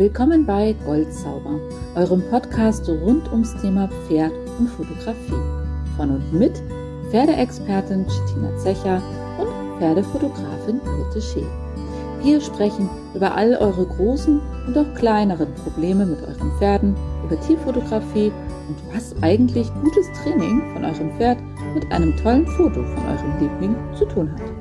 Willkommen bei Goldzauber, eurem Podcast rund ums Thema Pferd und Fotografie. Von und mit Pferdeexpertin Chitina Zecher und Pferdefotografin Birte Schee. Wir sprechen über all eure großen und auch kleineren Probleme mit euren Pferden, über Tierfotografie und was eigentlich gutes Training von eurem Pferd mit einem tollen Foto von eurem Liebling zu tun hat.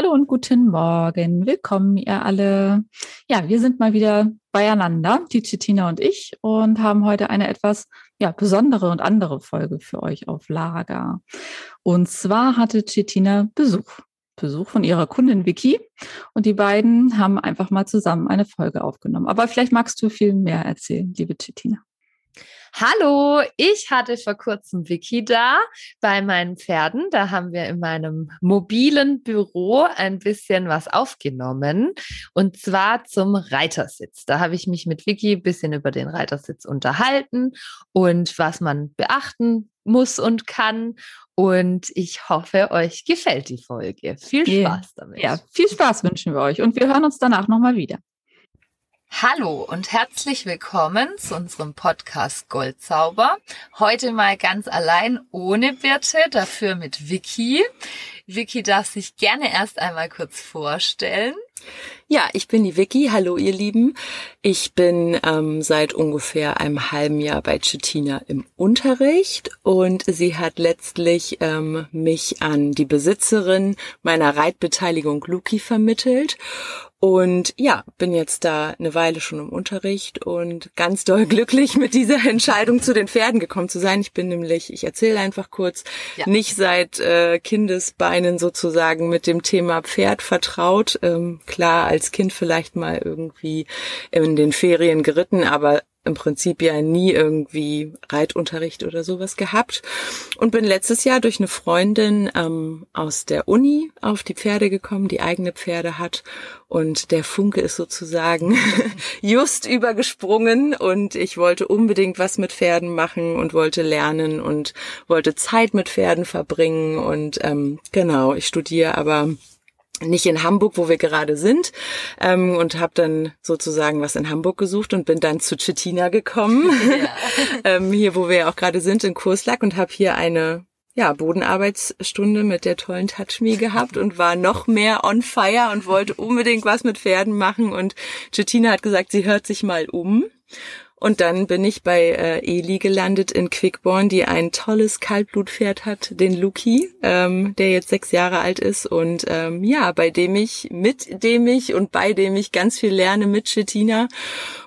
Hallo und guten Morgen. Willkommen, ihr alle. Ja, wir sind mal wieder beieinander, die Chitina und ich, und haben heute eine etwas ja, besondere und andere Folge für euch auf Lager. Und zwar hatte Chitina Besuch. Besuch von ihrer Kundin Vicky. Und die beiden haben einfach mal zusammen eine Folge aufgenommen. Aber vielleicht magst du viel mehr erzählen, liebe Chitina. Hallo, ich hatte vor kurzem Vicky da bei meinen Pferden. Da haben wir in meinem mobilen Büro ein bisschen was aufgenommen und zwar zum Reitersitz. Da habe ich mich mit Vicky ein bisschen über den Reitersitz unterhalten und was man beachten muss und kann. Und ich hoffe, euch gefällt die Folge. Viel Spaß damit. Ja, viel Spaß wünschen wir euch und wir hören uns danach nochmal wieder. Hallo und herzlich willkommen zu unserem Podcast Goldzauber. Heute mal ganz allein ohne Birte, dafür mit Vicky. Vicky darf sich gerne erst einmal kurz vorstellen. Ja, ich bin die Vicky. Hallo, ihr Lieben. Ich bin ähm, seit ungefähr einem halben Jahr bei Chitina im Unterricht und sie hat letztlich ähm, mich an die Besitzerin meiner Reitbeteiligung Luki vermittelt. Und ja, bin jetzt da eine Weile schon im Unterricht und ganz doll glücklich mit dieser Entscheidung zu den Pferden gekommen zu sein. Ich bin nämlich, ich erzähle einfach kurz, ja. nicht seit äh, Kindesbeinen sozusagen mit dem Thema Pferd vertraut. Ähm, klar, als Kind vielleicht mal irgendwie in den Ferien geritten, aber im Prinzip ja nie irgendwie Reitunterricht oder sowas gehabt. Und bin letztes Jahr durch eine Freundin ähm, aus der Uni auf die Pferde gekommen, die eigene Pferde hat. Und der Funke ist sozusagen just übergesprungen. Und ich wollte unbedingt was mit Pferden machen und wollte lernen und wollte Zeit mit Pferden verbringen. Und ähm, genau, ich studiere aber nicht in Hamburg, wo wir gerade sind, ähm, und habe dann sozusagen was in Hamburg gesucht und bin dann zu Chitina gekommen, ja. ähm, hier, wo wir auch gerade sind, in Kurslack und habe hier eine ja, Bodenarbeitsstunde mit der tollen Touchme gehabt und war noch mehr on fire und wollte unbedingt was mit Pferden machen. Und Chitina hat gesagt, sie hört sich mal um und dann bin ich bei äh, Eli gelandet in Quickborn, die ein tolles Kaltblutpferd hat, den Luki, ähm, der jetzt sechs Jahre alt ist und ähm, ja, bei dem ich, mit dem ich und bei dem ich ganz viel lerne mit Chetina.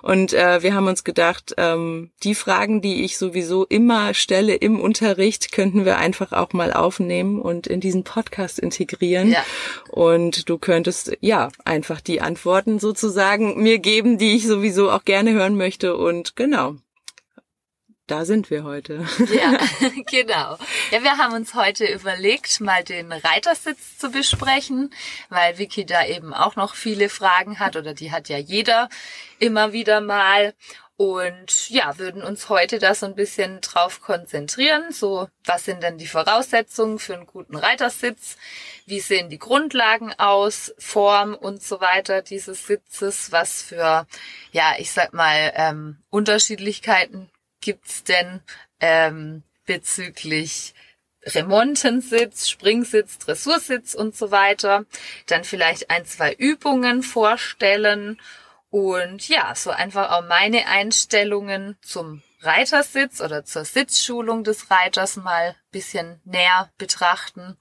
Und äh, wir haben uns gedacht, ähm, die Fragen, die ich sowieso immer stelle im Unterricht, könnten wir einfach auch mal aufnehmen und in diesen Podcast integrieren. Ja. Und du könntest ja einfach die Antworten sozusagen mir geben, die ich sowieso auch gerne hören möchte und und genau, da sind wir heute. Ja, genau. Ja, wir haben uns heute überlegt, mal den Reitersitz zu besprechen, weil Vicky da eben auch noch viele Fragen hat oder die hat ja jeder immer wieder mal. Und ja, würden uns heute da so ein bisschen drauf konzentrieren. So, was sind denn die Voraussetzungen für einen guten Reitersitz? Wie sehen die Grundlagen aus? Form und so weiter dieses Sitzes? Was für, ja, ich sag mal, ähm, Unterschiedlichkeiten gibt's denn ähm, bezüglich Remontensitz, Springsitz, Dressursitz und so weiter. Dann vielleicht ein, zwei Übungen vorstellen und ja, so einfach auch meine Einstellungen zum Reitersitz oder zur Sitzschulung des Reiters mal bisschen näher betrachten.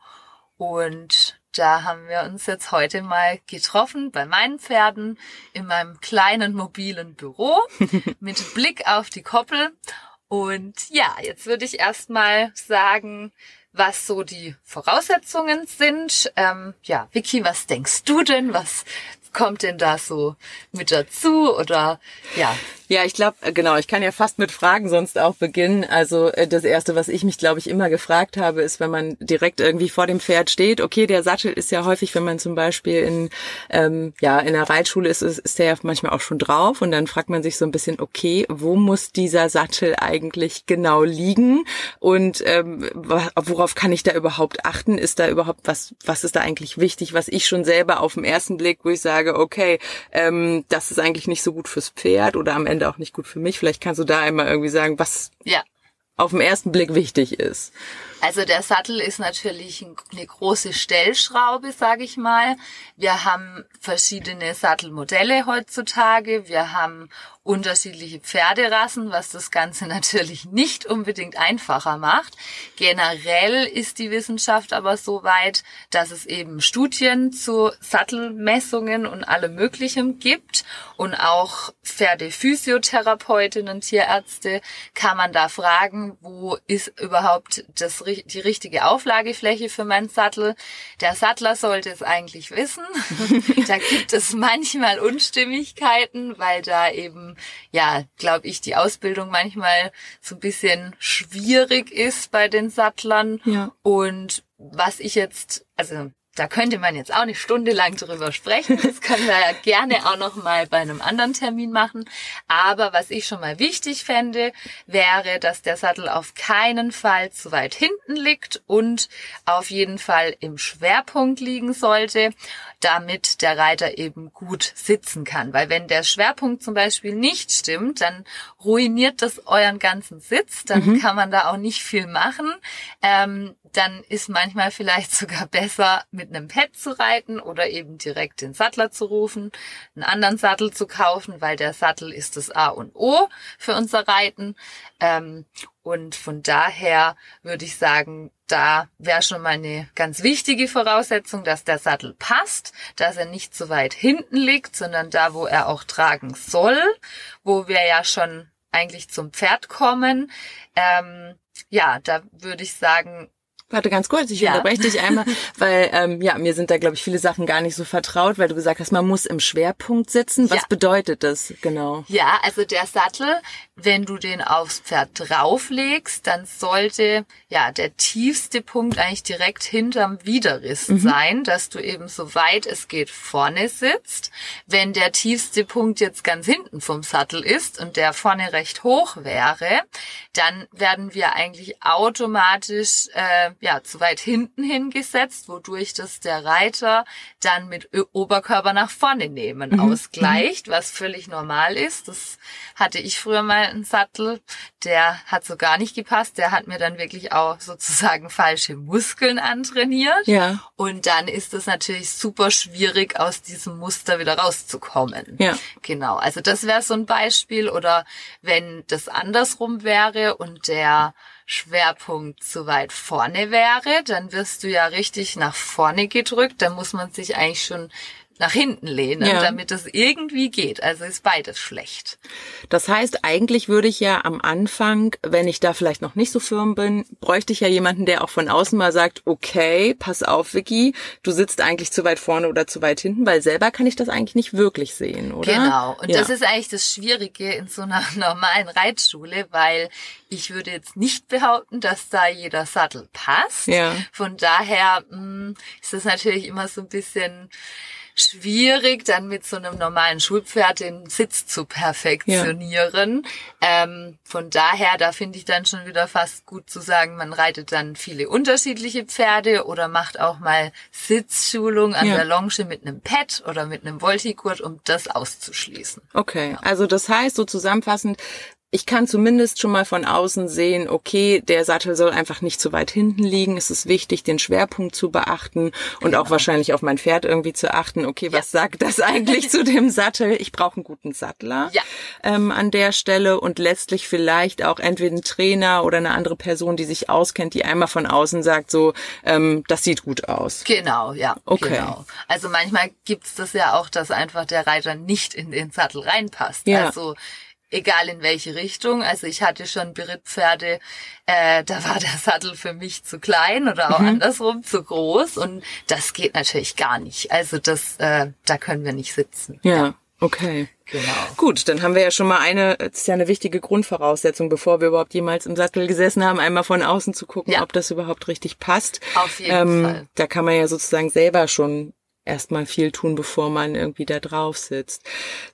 Und da haben wir uns jetzt heute mal getroffen bei meinen Pferden in meinem kleinen mobilen Büro mit Blick auf die Koppel. Und ja, jetzt würde ich erstmal sagen, was so die Voraussetzungen sind. Ähm, ja, Vicky, was denkst du denn? Was kommt denn da so mit dazu? Oder ja. Ja, ich glaube, genau, ich kann ja fast mit Fragen sonst auch beginnen. Also äh, das Erste, was ich mich, glaube ich, immer gefragt habe, ist, wenn man direkt irgendwie vor dem Pferd steht, okay, der Sattel ist ja häufig, wenn man zum Beispiel in, ähm, ja, in der Reitschule ist, ist, ist der ja manchmal auch schon drauf und dann fragt man sich so ein bisschen, okay, wo muss dieser Sattel eigentlich genau liegen und ähm, worauf kann ich da überhaupt achten? Ist da überhaupt was, was ist da eigentlich wichtig, was ich schon selber auf den ersten Blick, wo ich sage, okay, ähm, das ist eigentlich nicht so gut fürs Pferd oder am Ende auch nicht gut für mich. Vielleicht kannst du da einmal irgendwie sagen, was ja. auf den ersten Blick wichtig ist. Also der Sattel ist natürlich eine große Stellschraube, sage ich mal. Wir haben verschiedene Sattelmodelle heutzutage. Wir haben unterschiedliche Pferderassen, was das Ganze natürlich nicht unbedingt einfacher macht. Generell ist die Wissenschaft aber so weit, dass es eben Studien zu Sattelmessungen und allem Möglichem gibt und auch Pferdephysiotherapeutinnen, Tierärzte kann man da fragen, wo ist überhaupt das die richtige Auflagefläche für meinen Sattel. Der Sattler sollte es eigentlich wissen. da gibt es manchmal Unstimmigkeiten, weil da eben, ja, glaube ich, die Ausbildung manchmal so ein bisschen schwierig ist bei den Sattlern. Ja. Und was ich jetzt, also da könnte man jetzt auch eine Stunde lang drüber sprechen. Das können wir ja gerne auch noch mal bei einem anderen Termin machen. Aber was ich schon mal wichtig fände, wäre, dass der Sattel auf keinen Fall zu weit hinten liegt und auf jeden Fall im Schwerpunkt liegen sollte, damit der Reiter eben gut sitzen kann. Weil wenn der Schwerpunkt zum Beispiel nicht stimmt, dann ruiniert das euren ganzen Sitz. Dann mhm. kann man da auch nicht viel machen. Ähm, dann ist manchmal vielleicht sogar besser, mit einem Pad zu reiten oder eben direkt den Sattler zu rufen, einen anderen Sattel zu kaufen, weil der Sattel ist das A und O für unser Reiten. Ähm, und von daher würde ich sagen, da wäre schon mal eine ganz wichtige Voraussetzung, dass der Sattel passt, dass er nicht zu weit hinten liegt, sondern da, wo er auch tragen soll, wo wir ja schon eigentlich zum Pferd kommen. Ähm, ja, da würde ich sagen, Warte ganz kurz, ich ja. unterbreche dich einmal, weil ähm, ja, mir sind da glaube ich viele Sachen gar nicht so vertraut, weil du gesagt hast, man muss im Schwerpunkt sitzen. Was ja. bedeutet das genau? Ja, also der Sattel, wenn du den aufs Pferd drauflegst, dann sollte ja der tiefste Punkt eigentlich direkt hinterm Widerriss mhm. sein, dass du eben so weit es geht vorne sitzt. Wenn der tiefste Punkt jetzt ganz hinten vom Sattel ist und der vorne recht hoch wäre, dann werden wir eigentlich automatisch äh, ja, zu weit hinten hingesetzt, wodurch das der Reiter dann mit Oberkörper nach vorne nehmen mhm. ausgleicht, was völlig normal ist. Das hatte ich früher mal einen Sattel, der hat so gar nicht gepasst. Der hat mir dann wirklich auch sozusagen falsche Muskeln antrainiert. Ja. Und dann ist es natürlich super schwierig, aus diesem Muster wieder rauszukommen. Ja. Genau. Also das wäre so ein Beispiel. Oder wenn das andersrum wäre und der Schwerpunkt zu weit vorne wäre, dann wirst du ja richtig nach vorne gedrückt. Dann muss man sich eigentlich schon nach hinten lehnen, ja. damit es irgendwie geht. Also ist beides schlecht. Das heißt, eigentlich würde ich ja am Anfang, wenn ich da vielleicht noch nicht so firm bin, bräuchte ich ja jemanden, der auch von außen mal sagt, okay, pass auf, Vicky, du sitzt eigentlich zu weit vorne oder zu weit hinten, weil selber kann ich das eigentlich nicht wirklich sehen, oder? Genau. Und ja. das ist eigentlich das Schwierige in so einer normalen Reitschule, weil ich würde jetzt nicht behaupten, dass da jeder Sattel passt. Ja. Von daher mh, mm, ist das natürlich immer so ein bisschen schwierig, dann mit so einem normalen Schulpferd den Sitz zu perfektionieren. Ja. Ähm, von daher, da finde ich dann schon wieder fast gut zu sagen, man reitet dann viele unterschiedliche Pferde oder macht auch mal Sitzschulung an ja. der Longe mit einem Pad oder mit einem Voltigurt, um das auszuschließen. Okay, ja. also das heißt so zusammenfassend, ich kann zumindest schon mal von außen sehen, okay, der Sattel soll einfach nicht zu weit hinten liegen. Es ist wichtig, den Schwerpunkt zu beachten und genau. auch wahrscheinlich auf mein Pferd irgendwie zu achten. Okay, was ja. sagt das eigentlich zu dem Sattel? Ich brauche einen guten Sattler ja. ähm, an der Stelle und letztlich vielleicht auch entweder ein Trainer oder eine andere Person, die sich auskennt, die einmal von außen sagt, so, ähm, das sieht gut aus. Genau, ja. Okay. Genau. Also manchmal gibt's das ja auch, dass einfach der Reiter nicht in den Sattel reinpasst. Ja. Also egal in welche Richtung. Also ich hatte schon Berittpferde, äh, da war der Sattel für mich zu klein oder auch mhm. andersrum zu groß und das geht natürlich gar nicht. Also das, äh, da können wir nicht sitzen. ja. ja. Okay. Genau. Gut, dann haben wir ja schon mal eine, das ist ja eine wichtige Grundvoraussetzung, bevor wir überhaupt jemals im Sattel gesessen haben, einmal von außen zu gucken, Ja. ob das überhaupt richtig passt. Auf jeden ähm, Fall. Da kann man ja sozusagen selber schon erstmal viel tun, bevor man irgendwie da drauf sitzt.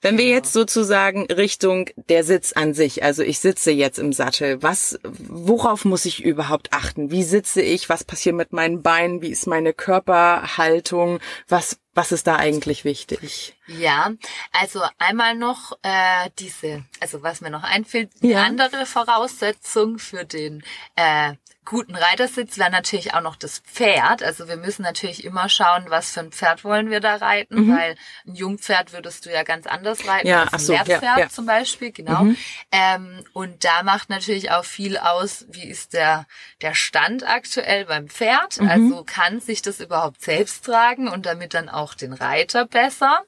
Wenn wir jetzt sozusagen Richtung der Sitz an sich, also ich sitze jetzt im Sattel, was, worauf muss ich überhaupt achten? Wie sitze ich? Was passiert mit meinen Beinen? Wie ist meine Körperhaltung? Was, was ist da eigentlich wichtig? Ja, also einmal noch äh, diese, also was mir noch einfällt, die Ja. andere Voraussetzung für den äh, guten Reitersitz wäre natürlich auch noch das Pferd. Also wir müssen natürlich immer schauen, was für ein Pferd wollen wir da reiten, weil ein Jungpferd würdest du ja ganz anders reiten Mhm. Ja, als ein so, ja, Lehrpferd ja. Mhm. zum Beispiel, genau. Ähm, und da macht natürlich auch viel aus, wie ist der, der Stand aktuell beim Pferd. Mhm. Also kann sich das überhaupt selbst tragen und damit dann auch den Reiter besser.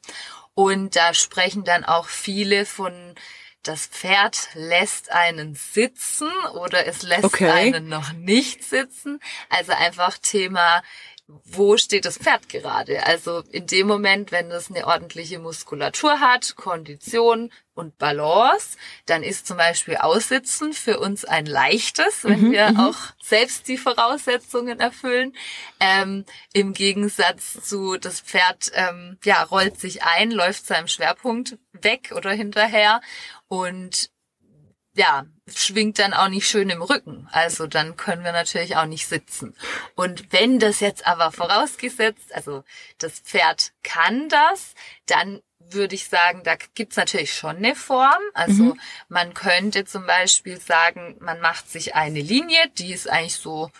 Und da sprechen dann auch viele von, das Pferd lässt einen sitzen oder es lässt Okay. einen noch nicht sitzen. Also einfach Thema, wo steht das Pferd gerade? Also in dem Moment, wenn es eine ordentliche Muskulatur hat, Kondition und Balance, dann ist zum Beispiel Aussitzen für uns ein leichtes, wenn wir auch selbst die Voraussetzungen erfüllen. Ähm, Im Gegensatz zu das Pferd ähm, ja rollt sich ein, läuft seinem Schwerpunkt weg oder hinterher und ja, schwingt dann auch nicht schön im Rücken. Also dann können wir natürlich auch nicht sitzen. Und wenn das jetzt aber vorausgesetzt, also das Pferd kann das, dann würde ich sagen, da gibt's natürlich schon eine Form. Also man könnte zum Beispiel sagen, man macht sich eine Linie, die ist eigentlich so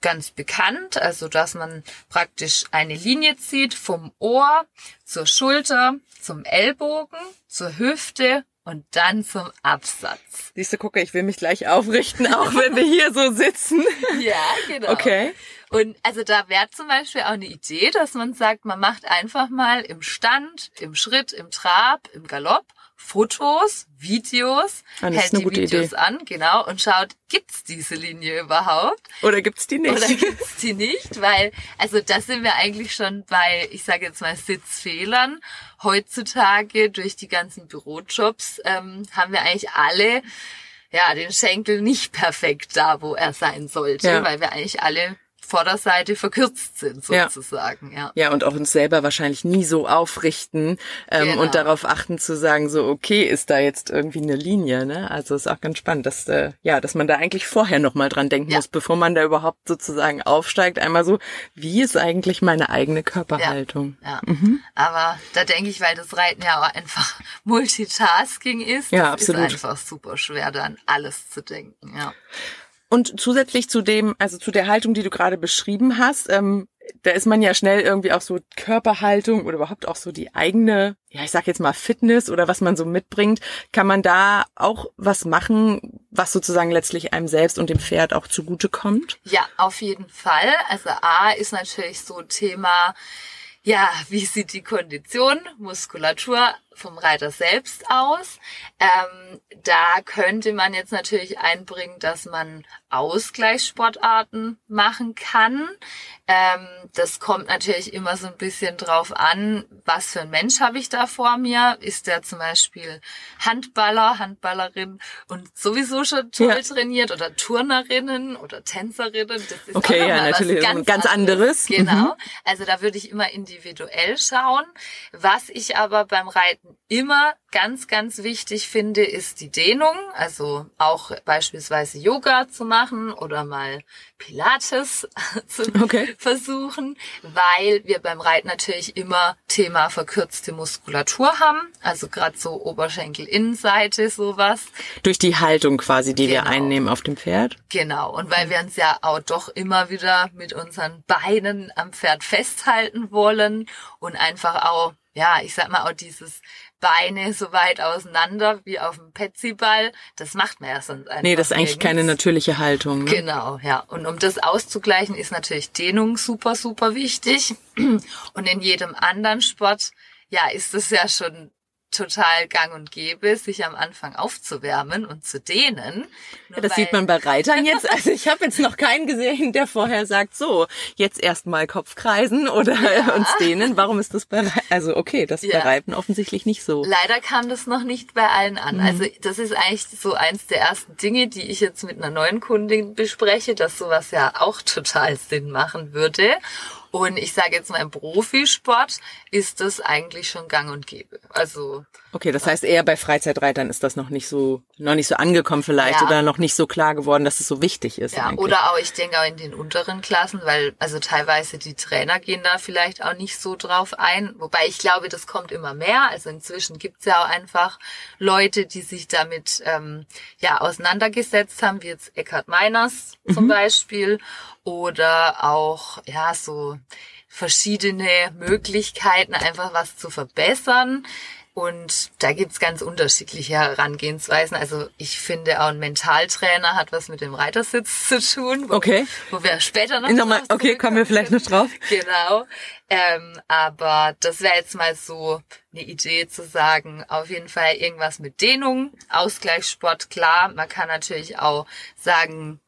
ganz bekannt, also dass man praktisch eine Linie zieht vom Ohr zur Schulter, zum Ellbogen, zur Hüfte und dann zum Absatz. Siehst du, gucke, ich will mich gleich aufrichten, auch wenn wir hier so sitzen. Ja, genau. Okay. Und also da wäre zum Beispiel auch eine Idee, dass man sagt, man macht einfach mal im Stand, im Schritt, im Trab, im Galopp Fotos, Videos, Ah, ist hält eine die Videos Idee. an, genau, und schaut, gibt's diese Linie überhaupt? Oder gibt's die nicht? Oder gibt's die nicht? Weil, also da sind wir eigentlich schon bei, ich sage jetzt mal, Sitzfehlern. Heutzutage durch die ganzen Bürojobs ähm, haben wir eigentlich alle ja den Schenkel nicht perfekt da, wo er sein sollte, Ja. weil wir eigentlich alle Vorderseite verkürzt sind Ja. sozusagen. Ja. Ja, und auch uns selber wahrscheinlich nie so aufrichten ähm, Genau. und darauf achten zu sagen, so okay, ist da jetzt irgendwie eine Linie, ne? Also ist auch ganz spannend, dass äh, ja, dass man da eigentlich vorher noch mal dran denken Ja. muss, bevor man da überhaupt sozusagen aufsteigt, einmal so, wie ist eigentlich meine eigene Körperhaltung? Ja, Mhm. aber da denke ich, weil das Reiten ja auch einfach Multitasking ist, Ja, absolut. ist einfach super schwer, da an alles zu denken. Ja. Und zusätzlich zu dem, also zu der Haltung, die du gerade beschrieben hast, ähm, da ist man ja schnell irgendwie auch so Körperhaltung oder überhaupt auch so die eigene, ja, ich sag jetzt mal Fitness oder was man so mitbringt. Kann man da auch was machen, was sozusagen letztlich einem selbst und dem Pferd auch zugutekommt? Ja, auf jeden Fall. Also A ist natürlich so Thema, ja, wie sieht die Kondition, Muskulatur vom Reiter selbst aus? Ähm, da könnte man jetzt natürlich einbringen, dass man Ausgleichssportarten machen kann. Ähm, das kommt natürlich immer so ein bisschen drauf an, was für ein Mensch habe ich da vor mir. Ist der zum Beispiel Handballer, Handballerin und sowieso schon toll Ja. trainiert oder Turnerinnen oder Tänzerinnen? Das ist Okay, ja, natürlich, ganz, ganz anderes. Genau. Mhm. Also da würde ich immer individuell schauen. Was ich aber beim Reiten immer ganz, ganz wichtig finde, ist die Dehnung. Also auch beispielsweise Yoga zu machen oder mal Pilates zu Okay. versuchen, weil wir beim Reiten natürlich immer Thema verkürzte Muskulatur haben. Also gerade so Oberschenkel-Innenseite, sowas. Durch die Haltung quasi, die wir Genau. einnehmen auf dem Pferd. Genau, und weil wir uns ja auch doch immer wieder mit unseren Beinen am Pferd festhalten wollen und einfach auch, ja, ich sag mal auch dieses Beine so weit auseinander wie auf dem Petsyball, das macht man ja sonst einfach Nee, das ist eigentlich nirgends. keine natürliche Haltung. Ne? Genau, ja. Und um das auszugleichen, ist natürlich Dehnung super, super wichtig. Und in jedem anderen Sport, ja, ist es ja schon total gang und gäbe, sich am Anfang aufzuwärmen und zu dehnen. Ja, das sieht man bei Reitern jetzt. Also ich habe jetzt noch keinen gesehen, der vorher sagt, so, jetzt erstmal Kopfkreisen oder ja. uns dehnen. Warum ist das bei Reiten? Also okay, das ist ja. bei Reiten offensichtlich nicht so. Leider kam das noch nicht bei allen an. Mhm. Also das ist eigentlich so eins der ersten Dinge, die ich jetzt mit einer neuen Kundin bespreche, dass sowas ja auch total Sinn machen würde. Und ich sage jetzt mal, im Profisport ist das eigentlich schon gang und gäbe. Also. Okay, das heißt eher bei Freizeitreitern ist das noch nicht so, noch nicht so angekommen vielleicht ja. oder noch nicht so klar geworden, dass es so wichtig ist. Ja, eigentlich. oder auch, ich denke auch in den unteren Klassen, weil also teilweise die Trainer gehen da vielleicht auch nicht so drauf ein. Wobei ich glaube, das kommt immer mehr. Also inzwischen gibt's ja auch einfach Leute, die sich damit ähm, ja auseinandergesetzt haben, wie jetzt Eckhard Meiners zum mhm. Beispiel oder auch, ja, so verschiedene Möglichkeiten, einfach was zu verbessern. Und da gibt's ganz unterschiedliche Herangehensweisen. Also ich finde auch ein Mentaltrainer hat was mit dem Reitersitz zu tun. Wo, okay. Wo wir später noch. Nochmal, okay, kommen wir vielleicht noch drauf. Genau. Ähm, aber das wäre jetzt mal so eine Idee zu sagen, auf jeden Fall irgendwas mit Dehnung, Ausgleichssport, klar. Man kann natürlich auch sagen,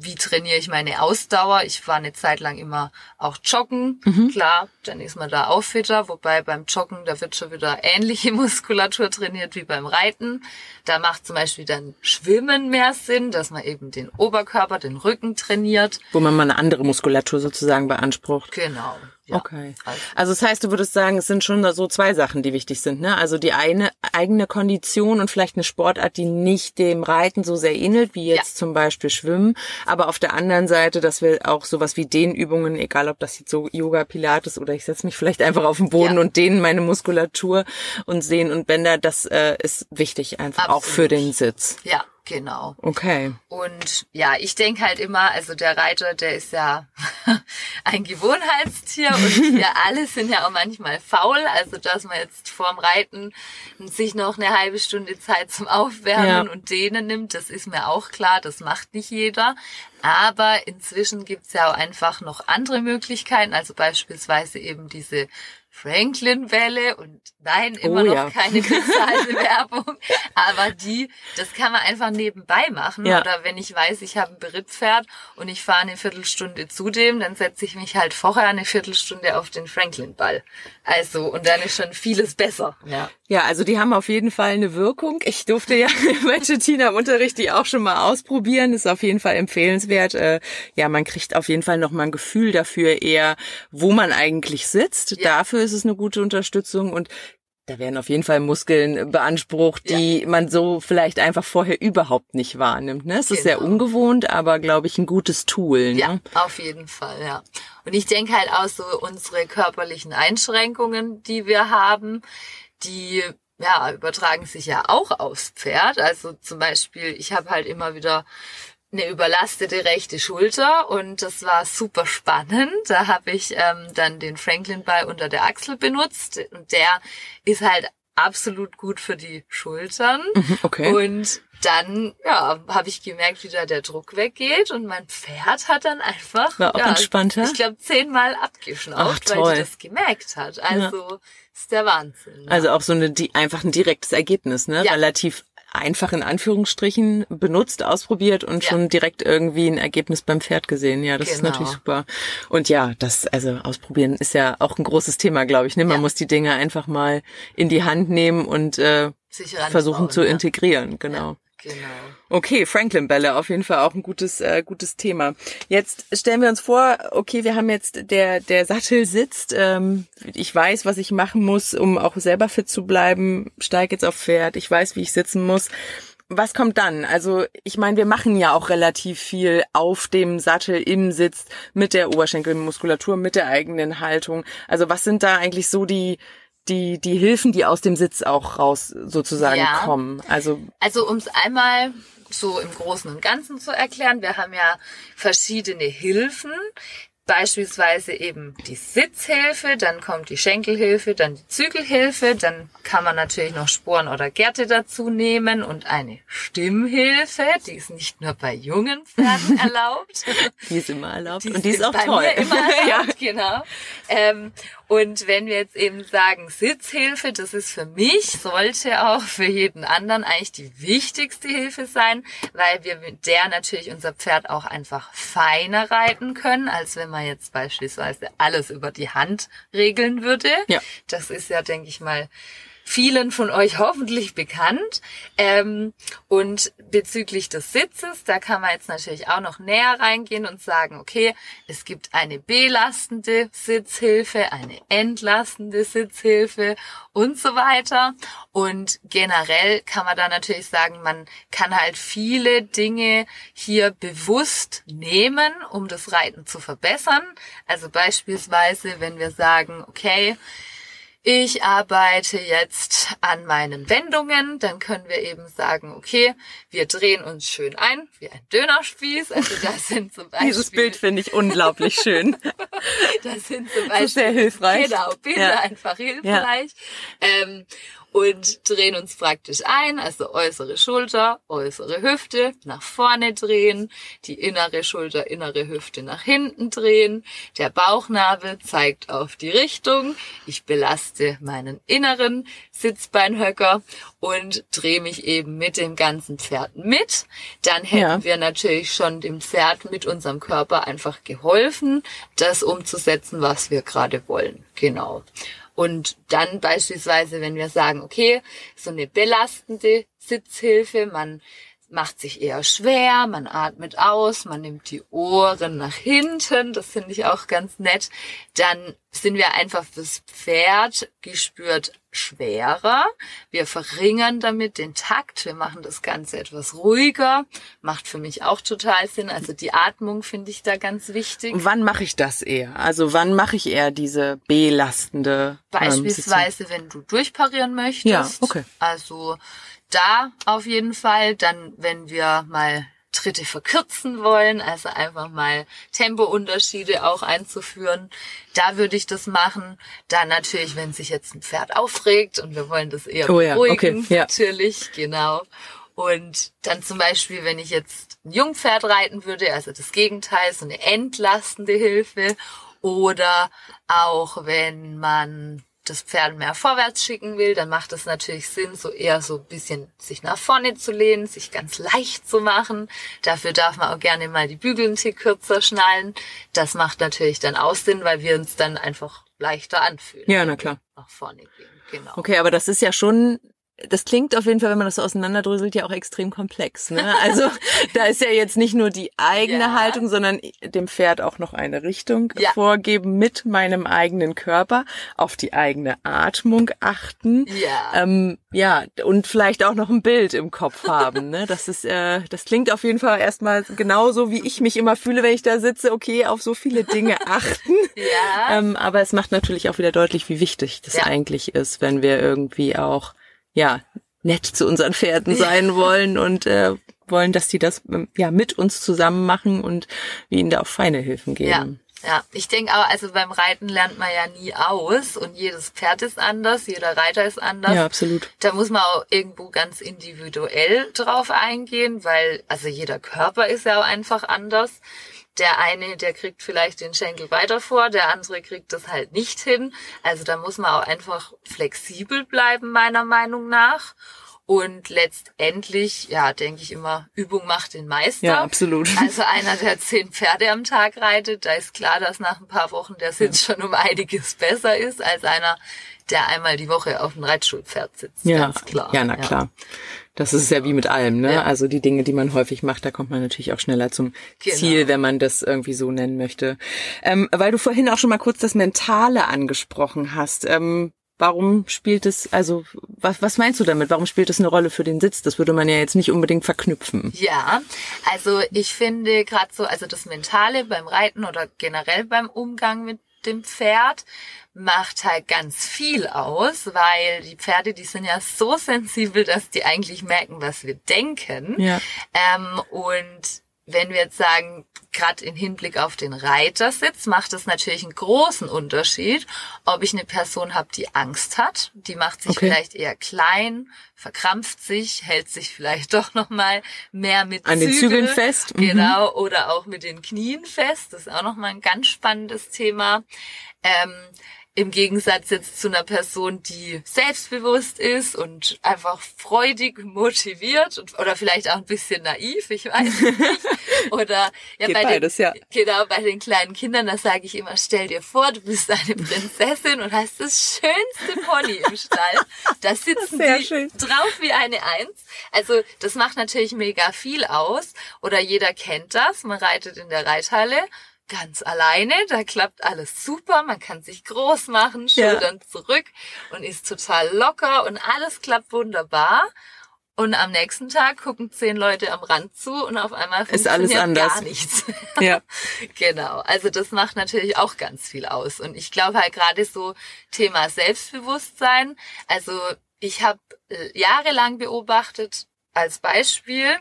wie trainiere ich meine Ausdauer? Ich war eine Zeit lang immer auch joggen. Mhm. Klar, dann ist man da auch fitter, wobei beim Joggen, da wird schon wieder ähnliche Muskulatur trainiert wie beim Reiten. Da macht zum Beispiel dann Schwimmen mehr Sinn, dass man eben den Oberkörper, den Rücken trainiert. Wo man mal eine andere Muskulatur sozusagen beansprucht. Genau. Ja. Okay. Also das heißt, du würdest sagen, es sind schon so zwei Sachen, die wichtig sind. Ne? Also die eine eigene Kondition und vielleicht eine Sportart, die nicht dem Reiten so sehr ähnelt, wie jetzt ja. zum Beispiel Schwimmen. Aber auf der anderen Seite, dass wir auch sowas wie Dehnübungen, egal ob das jetzt so Yoga, Pilates oder ich setze mich vielleicht einfach auf den Boden ja. und dehne meine Muskulatur und sehen und Bänder, das äh, ist wichtig einfach Absolut. auch für den Sitz. Ja, Genau. Okay. Und ja, ich denke halt immer, also der Reiter, der ist ja ein Gewohnheitstier und wir alle sind ja auch manchmal faul. Also dass man jetzt vorm Reiten sich noch eine halbe Stunde Zeit zum Aufwärmen ja. und Dehnen nimmt, das ist mir auch klar, das macht nicht jeder. Aber inzwischen gibt's ja auch einfach noch andere Möglichkeiten, also beispielsweise eben diese Franklin-Welle und nein, immer oh, noch ja. keine bezahlte Werbung. Aber die, das kann man einfach nebenbei machen. Ja. Oder wenn ich weiß, ich habe ein Berittpferd und ich fahre eine Viertelstunde zu dem, dann setze ich mich halt vorher eine Viertelstunde auf den Franklin-Ball. Also, und dann ist schon vieles besser. Ja. Ja, also die haben auf jeden Fall eine Wirkung. Ich durfte ja bei Tina im Unterricht die auch schon mal ausprobieren. Ist auf jeden Fall empfehlenswert. Äh, ja, man kriegt auf jeden Fall noch mal ein Gefühl dafür eher, wo man eigentlich sitzt. Ja. Dafür ist es eine gute Unterstützung und da werden auf jeden Fall Muskeln beansprucht, die ja. man so vielleicht einfach vorher überhaupt nicht wahrnimmt. Ne? Es genau. ist sehr genau. ungewohnt, aber glaube ich ein gutes Tool. Ne? Ja, auf jeden Fall, ja. Und ich denke halt auch so unsere körperlichen Einschränkungen, die wir haben, die ja, übertragen sich ja auch aufs Pferd. Also zum Beispiel, ich habe halt immer wieder eine überlastete rechte Schulter und das war super spannend. Da habe ich ähm, dann den Franklin Ball unter der Achsel benutzt und der ist halt absolut gut für die Schultern. Mhm, okay. Und dann ja, habe ich gemerkt, wie da der Druck weggeht und mein Pferd hat dann einfach War auch ja, entspannter. ich glaube zehnmal abgeschnauft, weil die das gemerkt hat. Also ja. ist der Wahnsinn. Ja. Also auch so eine die, einfach ein direktes Ergebnis, ne? Ja. Relativ einfach in Anführungsstrichen benutzt, ausprobiert und ja. schon direkt irgendwie ein Ergebnis beim Pferd gesehen. Ja, das genau. ist natürlich super. Und ja, das, also ausprobieren ist ja auch ein großes Thema, glaube ich. Ne? Man ja. muss die Dinge einfach mal in die Hand nehmen und äh, versuchen zu integrieren. Genau. Genau. Okay, Franklin-Bälle, auf jeden Fall auch ein gutes, äh, gutes Thema. Jetzt stellen wir uns vor, okay, wir haben jetzt, der, der Sattel sitzt, ähm, ich weiß, was ich machen muss, um auch selber fit zu bleiben, steige jetzt auf Pferd, ich weiß, wie ich sitzen muss. Was kommt dann? Also ich meine, wir machen ja auch relativ viel auf dem Sattel im Sitz mit der Oberschenkelmuskulatur, mit der eigenen Haltung. Also was sind da eigentlich so die die, die Hilfen, die aus dem Sitz auch raus sozusagen ja. kommen. Also, also um es einmal so im Großen und Ganzen zu erklären, wir haben ja verschiedene Hilfen, beispielsweise eben die Sitzhilfe, dann kommt die Schenkelhilfe, dann die Zügelhilfe, dann kann man natürlich noch Sporen oder Gärte dazu nehmen und eine Stimmhilfe, die ist nicht nur bei jungen Pferden erlaubt. Die ist immer erlaubt Die und die ist auch bei toll. Mir immer ja. erlaubt, genau. Ähm, und wenn wir jetzt eben sagen Sitzhilfe, das ist für mich, sollte auch für jeden anderen eigentlich die wichtigste Hilfe sein, weil wir mit der natürlich unser Pferd auch einfach feiner reiten können, als wenn man jetzt beispielsweise alles über die Hand regeln würde. Ja. Das ist ja, denke ich mal, vielen von euch hoffentlich bekannt. Ähm, und bezüglich des Sitzes, da kann man jetzt natürlich auch noch näher reingehen und sagen, okay, es gibt eine belastende Sitzhilfe, eine entlastende Sitzhilfe und so weiter. Und generell kann man da natürlich sagen, man kann halt viele Dinge hier bewusst nehmen, um das Reiten zu verbessern. Also beispielsweise, wenn wir sagen, okay, ich arbeite jetzt an meinen Wendungen, dann können wir eben sagen, okay, wir drehen uns schön ein, wie ein Dönerspieß. Also das sind zum Beispiel... Dieses Bild finde ich unglaublich schön. Das sind zum Beispiel... sehr hilfreich. Genau, Bilder Ja. einfach hilfreich. Ähm, und drehen uns praktisch ein, also äußere Schulter, äußere Hüfte, nach vorne drehen, die innere Schulter, innere Hüfte nach hinten drehen, der Bauchnabel zeigt auf die Richtung, ich belaste meinen inneren Sitzbeinhöcker und drehe mich eben mit dem ganzen Pferd mit. Dann hätten Ja. wir natürlich schon dem Pferd mit unserem Körper einfach geholfen, das umzusetzen, was wir gerade wollen. Genau. Und dann beispielsweise, wenn wir sagen, okay, so eine belastende Sitzhilfe, man macht sich eher schwer, man atmet aus, man nimmt die Ohren nach hinten, das finde ich auch ganz nett, dann sind wir einfach fürs Pferd gespürt schwerer. Wir verringern damit den Takt, wir machen das Ganze etwas ruhiger, macht für mich auch total Sinn. Also die Atmung finde ich da ganz wichtig. Und wann mache ich das eher? Also wann mache ich eher diese belastende ähm? Beispielsweise, wenn du durchparieren möchtest. Ja, okay. Also da auf jeden Fall. Dann, wenn wir mal Tritte verkürzen wollen, also einfach mal Tempounterschiede auch einzuführen, da würde ich das machen. Dann natürlich, wenn sich jetzt ein Pferd aufregt und wir wollen das eher Oh ja, beruhigen, okay, ja. natürlich, genau. Und dann zum Beispiel, wenn ich jetzt ein Jungpferd reiten würde, also das Gegenteil, so eine entlastende Hilfe. Oder auch wenn man das Pferd mehr vorwärts schicken will, dann macht es natürlich Sinn, so eher so ein bisschen sich nach vorne zu lehnen, sich ganz leicht zu machen. Dafür darf man auch gerne mal die Bügel einen Tick kürzer schnallen. Das macht natürlich dann auch Sinn, weil wir uns dann einfach leichter anfühlen. Ja, na klar. Nach vorne gehen, genau. Okay, aber das ist ja schon, das klingt auf jeden Fall, wenn man das so auseinanderdröselt, ja auch extrem komplex. Ne? Also da ist ja jetzt nicht nur die eigene Ja. Haltung, sondern dem Pferd auch noch eine Richtung Ja. vorgeben mit meinem eigenen Körper, auf die eigene Atmung achten. Ja. Ähm, ja, und vielleicht auch noch ein Bild im Kopf haben. Ne? Das ist, äh, das klingt auf jeden Fall erstmal genauso, wie ich mich immer fühle, wenn ich da sitze. Okay, auf so viele Dinge achten. Ja. Ähm, aber es macht natürlich auch wieder deutlich, wie wichtig das Ja. eigentlich ist, wenn wir irgendwie auch, ja, nett zu unseren Pferden sein wollen und äh, wollen, dass die das ähm, ja mit uns zusammen machen und wir ihnen da auch feine Hilfen Ja, geben. ja. Ich denke auch, also beim Reiten lernt man ja nie aus und jedes Pferd ist anders, jeder Reiter ist anders. Ja, absolut. Da muss man auch irgendwo ganz individuell drauf eingehen, weil also jeder Körper ist ja auch einfach anders. Der eine, der kriegt vielleicht den Schenkel weiter vor, der andere kriegt das halt nicht hin. Also da muss man auch einfach flexibel bleiben, meiner Meinung nach. Und letztendlich, ja, denke ich immer, Übung macht den Meister. Ja, absolut. Also einer, der zehn Pferde am Tag reitet, da ist klar, dass nach ein paar Wochen der Sitz schon um einiges besser ist, als einer, der einmal die Woche auf dem Reitschulpferd sitzt. Ja, Ganz klar. ja, na klar. Das ist ja wie mit allem, ne? Ja. Also die Dinge, die man häufig macht, da kommt man natürlich auch schneller zum Genau. Ziel, wenn man das irgendwie so nennen möchte. Ähm, weil du vorhin auch schon mal kurz das Mentale angesprochen hast. Ähm, warum spielt es, also was, was meinst du damit? Warum spielt es eine Rolle für den Sitz? Das würde man ja jetzt nicht unbedingt verknüpfen. Ja, also ich finde gerade so, also das Mentale beim Reiten oder generell beim Umgang mit dem Pferd macht halt ganz viel aus, weil die Pferde, die sind ja so sensibel, dass die eigentlich merken, was wir denken. Ja. Ähm, und wenn wir jetzt sagen, gerade im Hinblick auf den Reitersitz macht es natürlich einen großen Unterschied, ob ich eine Person habe, die Angst hat, die macht sich Okay. vielleicht eher klein, verkrampft sich, hält sich vielleicht doch noch mal mehr mit An den Zügel, Zügeln fest, mhm. genau, oder auch mit den Knien fest. Das ist auch noch mal ein ganz spannendes Thema. Ähm, im Gegensatz jetzt zu einer Person, die selbstbewusst ist und einfach freudig motiviert und, oder vielleicht auch ein bisschen naiv, ich weiß nicht. Oder ja, Geht bei beides, den, ja. genau bei den kleinen Kindern, da sage ich immer, stell dir vor, du bist eine Prinzessin und hast das schönste Pony im Stall. Da sitzen Sehr die schön. drauf wie eine Eins. Also das macht natürlich mega viel aus. Oder jeder kennt das. Man reitet in der Reithalle ganz alleine. Da klappt alles super. Man kann sich groß machen, Ja. Schultern zurück und ist total locker und alles klappt wunderbar. Und am nächsten Tag gucken zehn Leute am Rand zu und auf einmal Ist alles anders. gar nichts. Ja. Genau, also das macht natürlich auch ganz viel aus. Und ich glaube halt gerade so Thema Selbstbewusstsein. Also ich habe äh, jahrelang beobachtet als Beispiel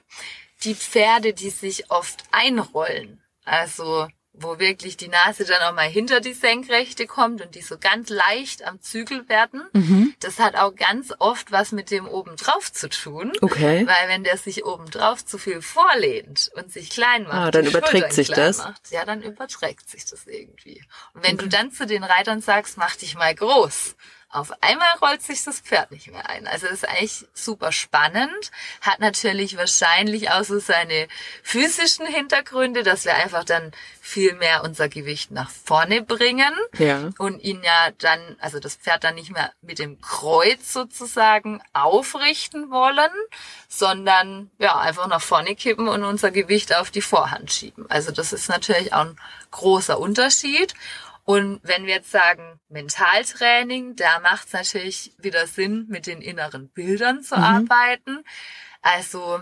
die Pferde, die sich oft einrollen. Also wo wirklich die Nase dann auch mal hinter die Senkrechte kommt und die so ganz leicht am Zügel werden. Mhm. Das hat auch ganz oft was mit dem obendrauf zu tun. Okay. Weil wenn der sich obendrauf zu viel vorlehnt und sich klein macht, Ah, dann überträgt Schultern sich das. Macht, ja, dann überträgt sich das irgendwie. Und wenn du dann zu den Reitern sagst, mach dich mal groß, auf einmal rollt sich das Pferd nicht mehr ein. Also ist eigentlich super spannend, hat natürlich wahrscheinlich auch so seine physischen Hintergründe, dass wir einfach dann viel mehr unser Gewicht nach vorne bringen Ja. und ihn ja dann, also das Pferd dann nicht mehr mit dem Kreuz sozusagen aufrichten wollen, sondern ja, einfach nach vorne kippen und unser Gewicht auf die Vorhand schieben. Also das ist natürlich auch ein großer Unterschied. Und wenn wir jetzt sagen Mentaltraining, da macht es natürlich wieder Sinn, mit den inneren Bildern zu arbeiten. Also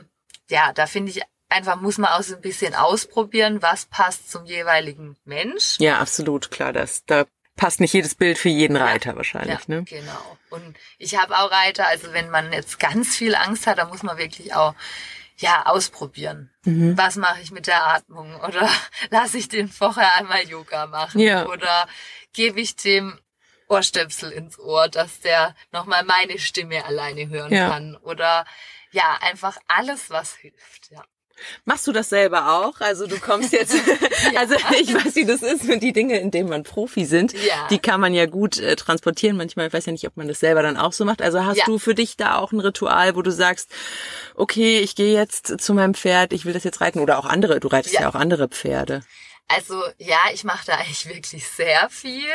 ja, da finde ich einfach, muss man auch so ein bisschen ausprobieren, was passt zum jeweiligen Mensch. Ja, absolut, klar. Das, da passt nicht jedes Bild für jeden Reiter wahrscheinlich, ja, ne? Genau. Und ich habe auch Reiter, also wenn man jetzt ganz viel Angst hat, dann muss man wirklich auch ja ausprobieren. Mhm. Was mache ich mit der Atmung? Oder lasse ich den vorher einmal Yoga machen? Ja. Oder gebe ich dem Ohrstöpsel ins Ohr, dass der nochmal meine Stimme alleine hören Ja. kann? Oder ja, einfach alles, was hilft. Ja. Machst du das selber auch? Also du kommst jetzt, also ich weiß, wie das ist, wenn die Dinge, in denen man Profi sind, Ja. die kann man ja gut äh, transportieren. Manchmal, ich weiß ja nicht, ob man das selber dann auch so macht. Also hast Ja. du für dich da auch ein Ritual, wo du sagst, okay, ich gehe jetzt zu meinem Pferd, ich will das jetzt reiten oder auch andere, du reitest ja, Ja. auch andere Pferde. Also ja, ich mache da eigentlich wirklich sehr viel.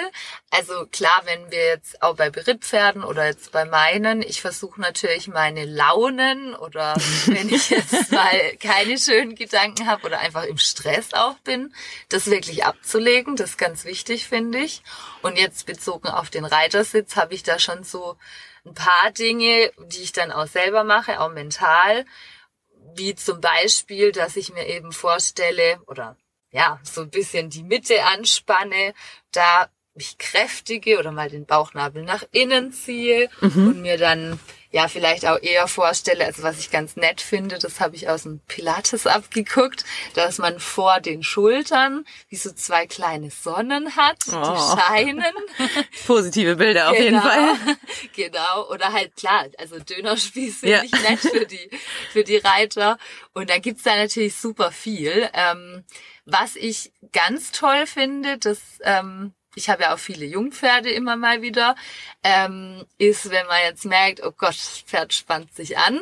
Also klar, wenn wir jetzt auch bei Berittpferden oder jetzt bei meinen, ich versuche natürlich meine Launen oder wenn ich jetzt mal keine schönen Gedanken habe oder einfach im Stress auch bin, das wirklich abzulegen. Das ist ganz wichtig, finde ich. Und jetzt bezogen auf den Reitersitz habe ich da schon so ein paar Dinge, die ich dann auch selber mache, auch mental wie zum Beispiel, dass ich mir eben vorstelle oder ja, so ein bisschen die Mitte anspanne, da mich kräftige oder mal den Bauchnabel nach innen ziehe und mir dann ja vielleicht auch eher vorstelle, also was ich ganz nett finde, das habe ich aus dem Pilates abgeguckt, dass man vor den Schultern wie so zwei kleine Sonnen hat, Oh. die scheinen. Positive Bilder auf jeden Fall. Genau, oder halt klar, also Dönerspieß finde Ja. ich nett für die, für die Reiter. Und da gibt's da natürlich super viel. Ähm, was ich ganz toll finde, das, ähm, ich habe ja auch viele Jungpferde immer mal wieder, ähm, ist, wenn man jetzt merkt, oh Gott, das Pferd spannt sich an.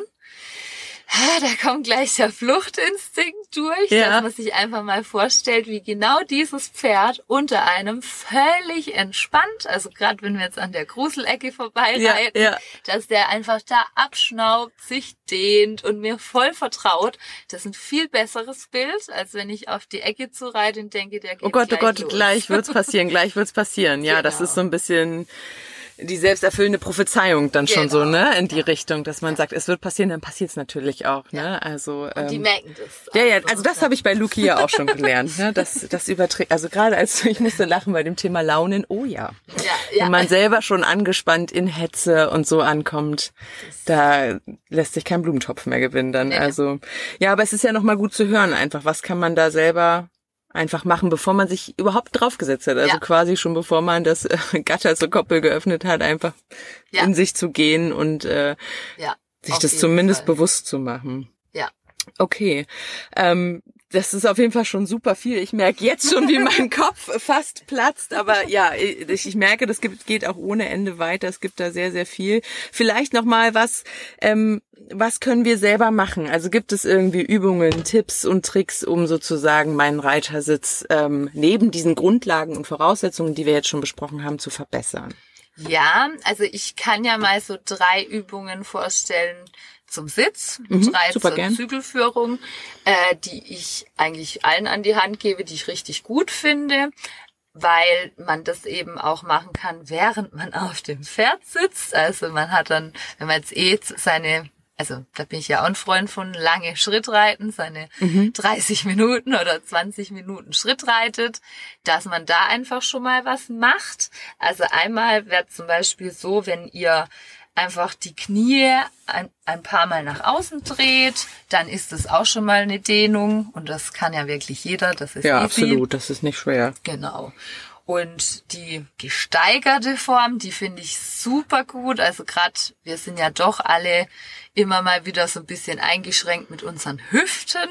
Da kommt gleich der Fluchtinstinkt durch, Ja. dass man sich einfach mal vorstellt, wie genau dieses Pferd unter einem völlig entspannt, also gerade wenn wir jetzt an der Gruselecke vorbeireiten, Ja, ja. dass der einfach da abschnaubt, sich dehnt und mir voll vertraut. Das ist ein viel besseres Bild, als wenn ich auf die Ecke zu reite und denke, der geht Oh Gott, oh gleich Gott, los. gleich wird's passieren, gleich wird's passieren. Ja, das Genau. ist so ein bisschen die selbsterfüllende Prophezeiung dann schon so, Genau. ne, in die Richtung, dass man sagt, es wird passieren, dann passiert es natürlich auch, ne? Also Und die ähm, merken das. ja, ja, also das habe ich bei Luki ja auch schon gelernt, ne? Das, das überträgt, also gerade als ich musste lachen bei dem Thema Launen, oh ja. Ja, ja. Wenn man selber schon angespannt in Hetze und so ankommt, da lässt sich kein Blumentopf mehr gewinnen dann. Nee. Also ja, aber es ist ja noch mal gut zu hören, einfach was kann man da selber einfach machen, bevor man sich überhaupt draufgesetzt hat. Also Ja. quasi schon bevor man das äh, Gatter zur Koppel geöffnet hat, einfach Ja. in sich zu gehen und äh, ja, sich das zumindest Fall. bewusst zu machen. Ja. Okay. Ähm, das ist auf jeden Fall schon super viel. Ich merke jetzt schon, wie mein Kopf fast platzt. Aber ja, ich, ich merke, das gibt, geht auch ohne Ende weiter. Es gibt da sehr, sehr viel. Vielleicht noch mal was. Ähm, was können wir selber machen? Also gibt es irgendwie Übungen, Tipps und Tricks, um sozusagen meinen Reitersitz ähm, neben diesen Grundlagen und Voraussetzungen, die wir jetzt schon besprochen haben, zu verbessern? Ja, also ich kann ja mal so drei Übungen vorstellen zum Sitz, Mhm, drei zur gern. Zügelführung, äh, die ich eigentlich allen an die Hand gebe, die ich richtig gut finde, weil man das eben auch machen kann, während man auf dem Pferd sitzt. Also man hat dann, wenn man jetzt eh seine also da bin ich ja auch ein Freund von lange Schrittreiten, seine Mhm. 30 Minuten oder 20 Minuten Schritt reitet, dass man da einfach schon mal was macht. Also einmal wäre zum Beispiel so, wenn ihr einfach die Knie ein, ein paar Mal nach außen dreht, dann ist das auch schon mal eine Dehnung und das kann ja wirklich jeder, das ist Ja, easy. absolut. Das ist nicht schwer. Genau. Und die gesteigerte Form, die finde ich super gut. Also gerade, wir sind ja doch alle immer mal wieder so ein bisschen eingeschränkt mit unseren Hüften.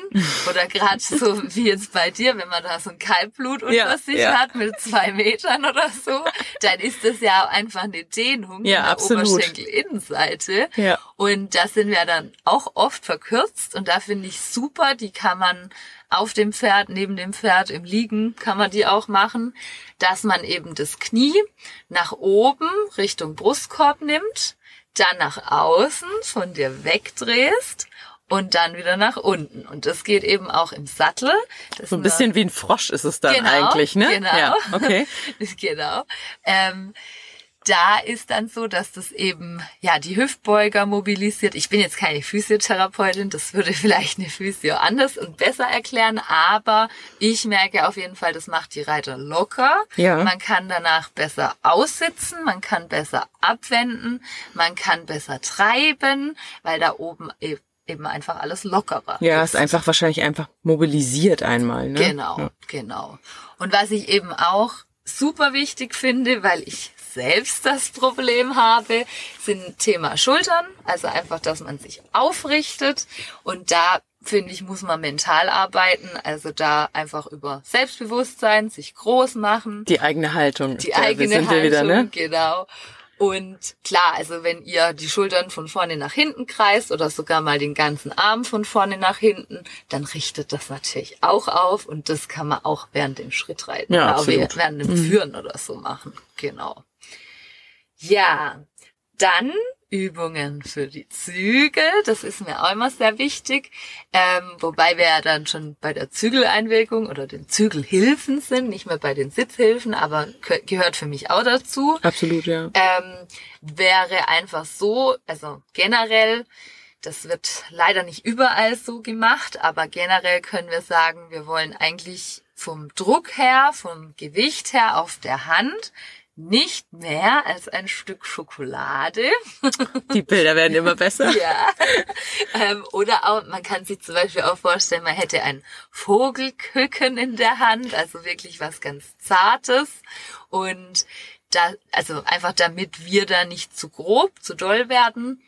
Oder gerade so wie jetzt bei dir, wenn man da so ein Kaltblut unter Ja, sich ja. hat mit zwei Metern oder so, dann ist das ja auch einfach eine Dehnung Ja, in der absolut. Oberschenkelinnenseite. Ja. Und da sind wir dann auch oft verkürzt und da finde ich super, die kann man auf dem Pferd, neben dem Pferd, im Liegen kann man die auch machen, dass man eben das Knie nach oben Richtung Brustkorb nimmt, dann nach außen von dir wegdrehst und dann wieder nach unten. Und das geht eben auch im Sattel. Das So ein bisschen wie ein Frosch ist es dann Genau, eigentlich, ne? genau. Ja, okay. genau. Ähm, da ist dann so, dass das eben ja die Hüftbeuger mobilisiert. Ich bin jetzt keine Physiotherapeutin, das würde vielleicht eine Physio anders und besser erklären, aber ich merke auf jeden Fall, das macht die Reiter locker. Ja. Man kann danach besser aussitzen, man kann besser abwenden, man kann besser treiben, weil da oben e- eben einfach alles lockerer Ja, ist einfach wahrscheinlich einfach mobilisiert einmal, ne? Genau, Ja. genau. Und was ich eben auch super wichtig finde, weil ich selbst das Problem habe, sind Thema Schultern. Also einfach, dass man sich aufrichtet. Und da finde ich, muss man mental arbeiten. Also da einfach über Selbstbewusstsein, sich groß machen. Die eigene Haltung. Die Da eigene sind Haltung, wieder, ne? genau. Und klar, also wenn ihr die Schultern von vorne nach hinten kreist oder sogar mal den ganzen Arm von vorne nach hinten, dann richtet das natürlich auch auf und das kann man auch während dem Schrittreiten Ja, oder während dem Führen oder so machen. Genau. Ja, dann Übungen für die Zügel. Das ist mir auch immer sehr wichtig. Ähm, wobei wir ja dann schon bei der Zügeleinwirkung oder den Zügelhilfen sind, nicht mehr bei den Sitzhilfen, aber gehö- gehört für mich auch dazu. Absolut, ja. Ähm, wäre einfach so, also generell, das wird leider nicht überall so gemacht, aber generell können wir sagen, wir wollen eigentlich vom Druck her, vom Gewicht her auf der Hand nicht mehr als ein Stück Schokolade. Die Bilder werden immer besser. Ja. ähm, oder auch, man kann sich zum Beispiel auch vorstellen, man hätte ein Vogelküken in der Hand, also wirklich was ganz Zartes. Und da, also einfach damit wir da nicht zu grob, zu doll werden.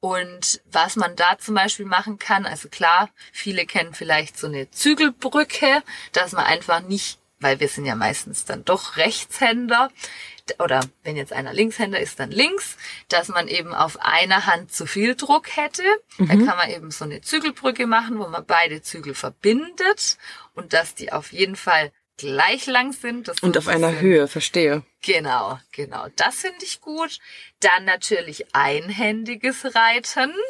Und was man da zum Beispiel machen kann, also klar, viele kennen vielleicht so eine Zügelbrücke, dass man einfach nicht, weil wir sind ja meistens dann doch Rechtshänder, oder wenn jetzt einer Linkshänder ist, dann links, dass man eben auf einer Hand zu viel Druck hätte. Da kann man eben so eine Zügelbrücke machen, wo man beide Zügel verbindet und dass die auf jeden Fall gleich lang sind. Und auf einer Höhe, verstehe. Genau, genau. Das finde ich gut. Dann natürlich einhändiges Reiten.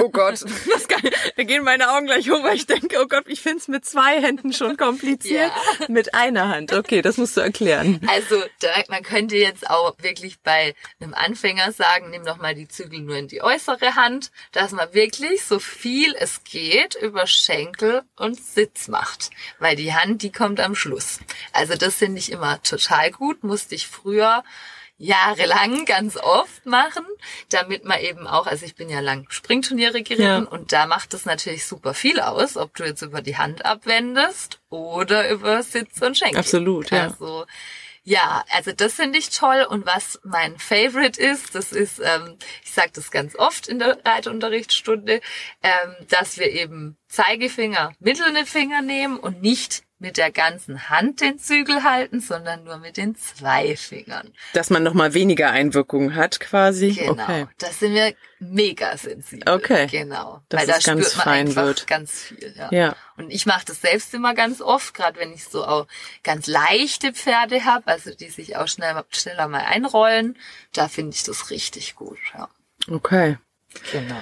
Oh Gott, das kann, da gehen meine Augen gleich hoch, weil ich denke, oh Gott, ich finde es mit zwei Händen schon kompliziert. Ja. Mit einer Hand. Okay, das musst du erklären. Also man könnte jetzt auch wirklich bei einem Anfänger sagen, nimm doch mal die Zügel nur in die äußere Hand, dass man wirklich so viel es geht über Schenkel und Sitz macht. Weil die Hand, die kommt am Schluss. Also das finde ich immer total gut, musste ich früher jahrelang ganz oft machen, damit man eben auch, also ich bin ja lang Springturniere geritten ja. und da macht es natürlich super viel aus, ob du jetzt über die Hand abwendest oder über Sitz und Schenkel. Absolut, ja. Also, ja, also das finde ich toll und was mein Favorite ist, das ist, ähm, ich sage das ganz oft in der Reitunterrichtsstunde, ähm, dass wir eben Zeigefinger, mittlere Finger nehmen und nicht mit der ganzen Hand den Zügel halten, sondern nur mit den zwei Fingern. Dass man nochmal weniger Einwirkungen hat quasi. Genau. Okay. Das sind wir mega sensibel. Okay. Genau. Dass Weil da spürt man einfach wird. ganz viel. Ja. ja. Und ich mache das selbst immer ganz oft, gerade wenn ich so auch ganz leichte Pferde habe, also die sich auch schnell, schneller mal einrollen. Da finde ich das richtig gut. Ja. Okay. Genau.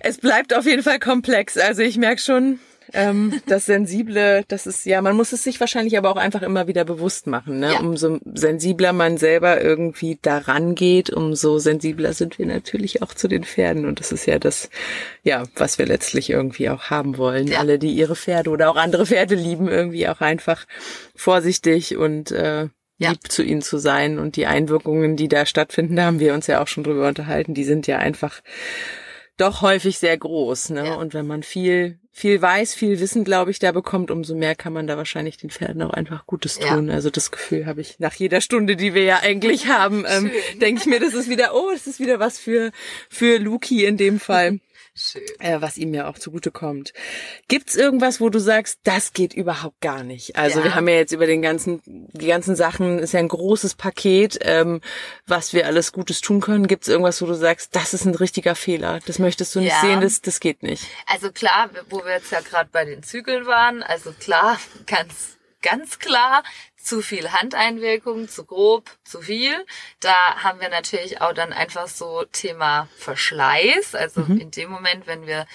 Es bleibt auf jeden Fall komplex. Also ich merke schon, ähm, das Sensible, das ist ja, man muss es sich wahrscheinlich aber auch einfach immer wieder bewusst machen. Ne? Ja. Umso sensibler man selber irgendwie daran geht, umso sensibler sind wir natürlich auch zu den Pferden. Und das ist ja das, ja, was wir letztlich irgendwie auch haben wollen. Ja. Alle, die ihre Pferde oder auch andere Pferde lieben, irgendwie auch einfach vorsichtig und äh, ja. lieb zu ihnen zu sein. Und die Einwirkungen, die da stattfinden, da haben wir uns ja auch schon drüber unterhalten, die sind ja einfach doch häufig sehr groß. Ne? Ja. Und wenn man viel, viel weiß, viel Wissen, glaube ich, da bekommt, umso mehr kann man da wahrscheinlich den Pferden auch einfach Gutes tun. Ja. Also das Gefühl habe ich nach jeder Stunde, die wir ja eigentlich haben, ähm, denke ich mir, das ist wieder, oh, das ist wieder was für, für Luki in dem Fall. Schön. Äh, was ihm ja auch zugute kommt. Gibt's irgendwas, wo du sagst, das geht überhaupt gar nicht? Also ja. wir haben ja jetzt über den ganzen, die ganzen Sachen, ist ja ein großes Paket, ähm, was wir alles Gutes tun können. Gibt's irgendwas, wo du sagst, das ist ein richtiger Fehler, das möchtest du nicht ja. sehen, das, das geht nicht? Also klar, wo wir jetzt ja gerade bei den Zügeln waren, also klar, ganz ganz klar, zu viel Handeinwirkung, zu grob, zu viel. Da haben wir natürlich auch dann einfach so Thema Verschleiß. Also mhm. in dem Moment, wenn wir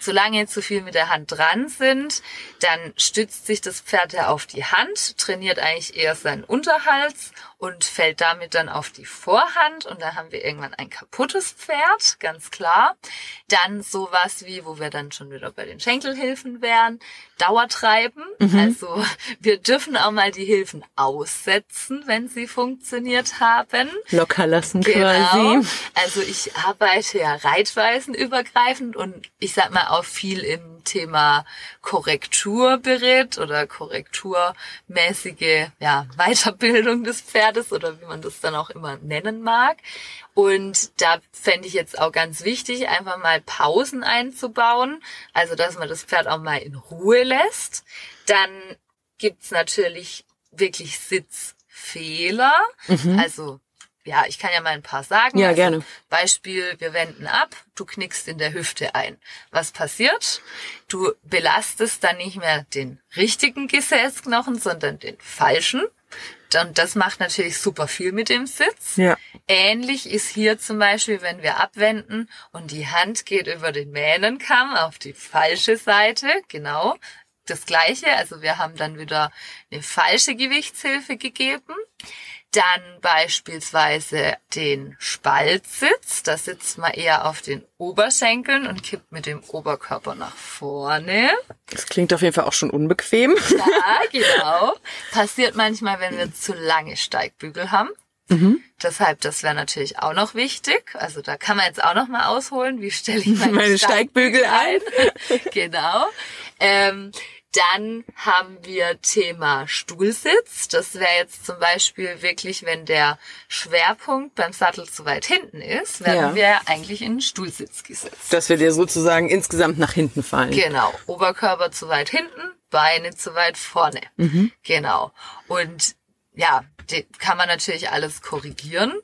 zu lange zu viel mit der Hand dran sind, dann stützt sich das Pferd ja auf die Hand, trainiert eigentlich eher seinen Unterhals und fällt damit dann auf die Vorhand und da haben wir irgendwann ein kaputtes Pferd, ganz klar. Dann sowas wie, wo wir dann schon wieder bei den Schenkelhilfen wären, Dauertreiben. Mhm. Also wir dürfen auch mal die Hilfen aussetzen, wenn sie funktioniert haben. Locker lassen genau. quasi. Also ich arbeite ja reitweisenübergreifend und ich sag mal auch viel im Thema Korrekturberitt oder korrekturmäßige ja, Weiterbildung des Pferdes oder wie man das dann auch immer nennen mag. Und da fände ich jetzt auch ganz wichtig, einfach mal Pausen einzubauen. Also, dass man das Pferd auch mal in Ruhe lässt. Dann gibt's natürlich wirklich Sitzfehler. Mhm. Also ja, ich kann ja mal ein paar sagen. Ja, also, gerne. Beispiel, wir wenden ab, du knickst in der Hüfte ein. Was passiert? Du belastest dann nicht mehr den richtigen Gesäßknochen, sondern den falschen. Und das macht natürlich super viel mit dem Sitz. Ja. Ähnlich ist hier zum Beispiel, wenn wir abwenden und die Hand geht über den Mähnenkamm auf die falsche Seite, genau. Das gleiche, also wir haben dann wieder eine falsche Gewichtshilfe gegeben. Dann beispielsweise den Spaltsitz. Da sitzt man eher auf den Oberschenkeln und kippt mit dem Oberkörper nach vorne. Das klingt auf jeden Fall auch schon unbequem. Ja, genau. Passiert manchmal, wenn wir zu lange Steigbügel haben. Mhm. Deshalb, das wäre natürlich auch noch wichtig. Also da kann man jetzt auch noch mal ausholen, wie stelle ich meine, meine Steigbügel, Steigbügel ein. genau. Ähm, dann haben wir Thema Stuhlsitz. Das wäre jetzt zum Beispiel wirklich, wenn der Schwerpunkt beim Sattel zu weit hinten ist, werden ja. wir eigentlich in den Stuhlsitz gesetzt. Dass wir dir sozusagen insgesamt nach hinten fallen. Genau. Oberkörper zu weit hinten, Beine zu weit vorne. Mhm. Genau. Und ja, kann man natürlich alles korrigieren.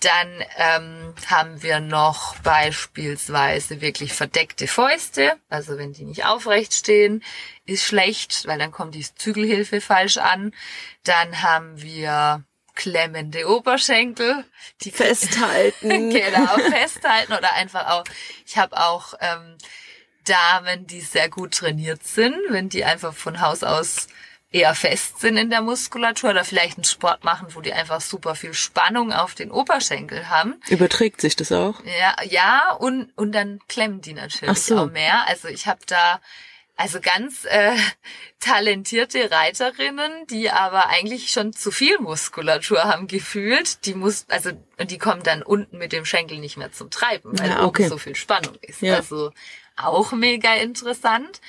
Dann ähm, haben wir noch beispielsweise wirklich verdeckte Fäuste. Also wenn die nicht aufrecht stehen, ist schlecht, weil dann kommt die Zügelhilfe falsch an. Dann haben wir klemmende Oberschenkel, die festhalten. genau, festhalten oder einfach auch. Ich habe auch ähm, Damen, die sehr gut trainiert sind, wenn die einfach von Haus aus eher fest sind in der Muskulatur oder vielleicht einen Sport machen, wo die einfach super viel Spannung auf den Oberschenkel haben. Überträgt sich das auch? Ja, ja und und dann klemmen die natürlich so. auch mehr. Also ich habe da also ganz äh, talentierte Reiterinnen, die aber eigentlich schon zu viel Muskulatur haben gefühlt. Die muss, also die kommen dann unten mit dem Schenkel nicht mehr zum Treiben, weil ja, okay. so viel Spannung ist. Ja. Also auch mega interessant.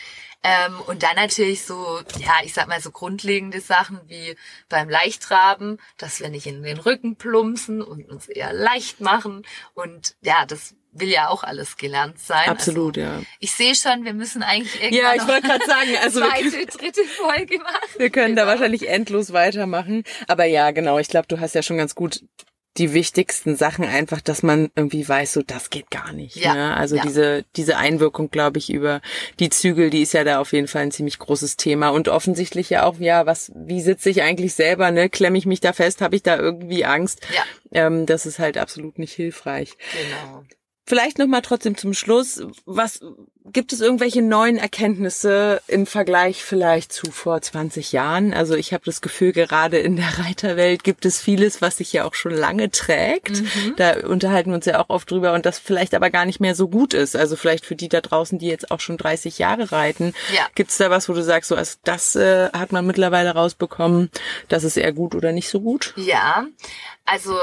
Ähm, und dann natürlich so, ja, ich sag mal so grundlegende Sachen wie beim Leichtraben, dass wir nicht in den Rücken plumpsen und uns eher leicht machen. Und ja, das will ja auch alles gelernt sein. Absolut, also, ja. Ich sehe schon, wir müssen eigentlich irgendwann Ja, ich wollte gerade sagen, also zweite, dritte Folge machen. Wir können genau. da wahrscheinlich endlos weitermachen. Aber ja, genau, ich glaube, du hast ja schon ganz gut die wichtigsten Sachen einfach, dass man irgendwie weiß, so das geht gar nicht. Ja. Ne? Also ja. diese diese Einwirkung, glaube ich, über die Zügel, die ist ja da auf jeden Fall ein ziemlich großes Thema und offensichtlich ja auch, ja, was, wie sitze ich eigentlich selber? Ne, klemme ich mich da fest? Habe ich da irgendwie Angst? Ja. Ähm, das ist halt absolut nicht hilfreich. Genau. Vielleicht noch mal trotzdem zum Schluss, was gibt es irgendwelche neuen Erkenntnisse im Vergleich vielleicht zu vor 20 Jahren? Also ich habe das Gefühl, gerade in der Reiterwelt gibt es vieles, was sich ja auch schon lange trägt. Mhm. Da unterhalten wir uns ja auch oft drüber und das vielleicht aber gar nicht mehr so gut ist. Also vielleicht für die da draußen, die jetzt auch schon 30 Jahre reiten, ja. gibt es da was, wo du sagst, so also das äh, hat man mittlerweile rausbekommen, das ist eher gut oder nicht so gut? Ja, also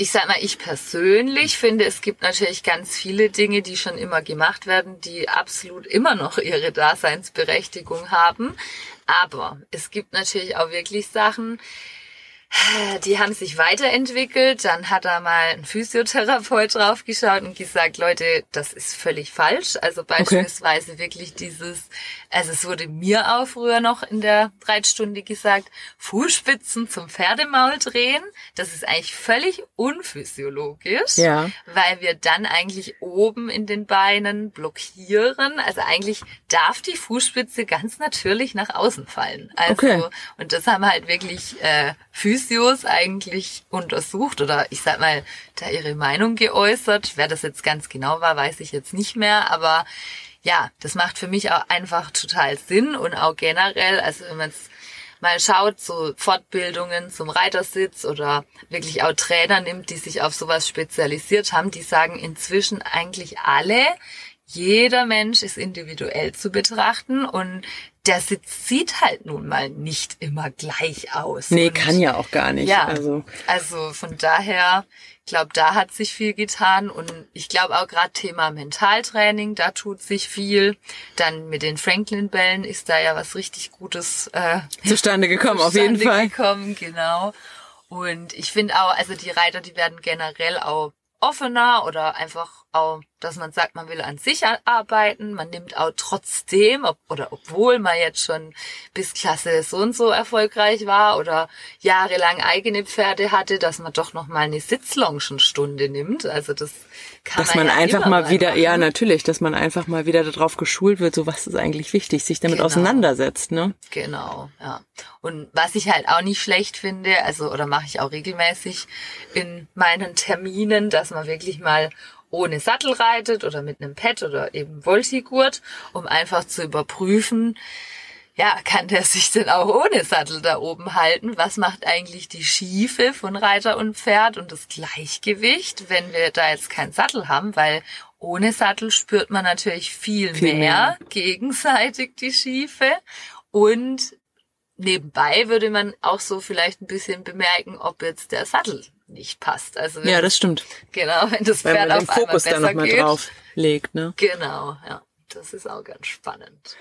ich sag mal, ich persönlich finde, es gibt natürlich ganz viele Dinge, die schon immer gemacht werden, die absolut immer noch ihre Daseinsberechtigung haben. Aber es gibt natürlich auch wirklich Sachen, die haben sich weiterentwickelt. Dann hat da mal ein Physiotherapeut draufgeschaut und gesagt, Leute, das ist völlig falsch. Also beispielsweise okay. wirklich dieses, also es wurde mir auch früher noch in der Reitstunde gesagt, Fußspitzen zum Pferdemaul drehen. Das ist eigentlich völlig unphysiologisch, ja. weil wir dann eigentlich oben in den Beinen blockieren. Also eigentlich darf die Fußspitze ganz natürlich nach außen fallen. Also, okay. und das haben halt wirklich äh, Physios eigentlich untersucht oder ich sag mal, da ihre Meinung geäußert. Wer das jetzt ganz genau war, weiß ich jetzt nicht mehr, aber ja, das macht für mich auch einfach total Sinn und auch generell, also wenn man es mal schaut, so Fortbildungen zum Reitersitz oder wirklich auch Trainer nimmt, die sich auf sowas spezialisiert haben, die sagen inzwischen eigentlich alle, jeder Mensch ist individuell zu betrachten und der Sitz sieht halt nun mal nicht immer gleich aus. Nee, und kann ja auch gar nicht. Ja, also, also von daher, glaube, da hat sich viel getan und ich glaube auch gerade Thema Mentaltraining, da tut sich viel. Dann mit den Franklin-Bällen ist da ja was richtig Gutes äh, zustande gekommen, zustande auf jeden Fall. Gekommen, genau. Und ich finde auch, also die Reiter, die werden generell auch offener oder einfach auch, dass man sagt, man will an sich arbeiten, man nimmt auch trotzdem, ob, oder obwohl man jetzt schon bis Klasse so und so erfolgreich war oder jahrelang eigene Pferde hatte, dass man doch noch mal eine Sitzlongenstunde nimmt. Also das kann dass man, ja einfach mal wieder, machen. ja natürlich, dass man einfach mal wieder darauf geschult wird, so was ist eigentlich wichtig, sich damit genau. auseinandersetzt, ne? Genau, ja. Und was ich halt auch nicht schlecht finde, also oder mache ich auch regelmäßig in meinen Terminen, dass man wirklich mal ohne Sattel reitet oder mit einem Pad oder eben Voltigurt, um einfach zu überprüfen, ja, kann der sich denn auch ohne Sattel da oben halten? Was macht eigentlich die Schiefe von Reiter und Pferd und das Gleichgewicht, wenn wir da jetzt keinen Sattel haben? Weil ohne Sattel spürt man natürlich viel, viel mehr, mehr gegenseitig die Schiefe und nebenbei würde man auch so vielleicht ein bisschen bemerken, ob jetzt der Sattel nicht passt. Also ja, das stimmt. Genau, wenn das Pferd Weil man den Fokus da nochmal drauf legt, ne? Genau, ja. Das ist auch ganz spannend.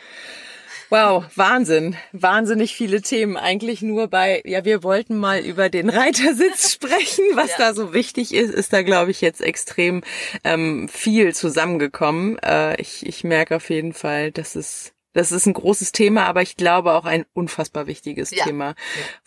Wow, Wahnsinn. Wahnsinnig viele Themen. Eigentlich nur bei, ja, wir wollten mal über den Reitersitz sprechen. Was ja. da so wichtig ist, ist da, glaube ich, jetzt extrem ähm, viel zusammengekommen. Äh, ich, ich merke auf jeden Fall, dass es das ist ein großes Thema, aber ich glaube auch ein unfassbar wichtiges ja. Thema,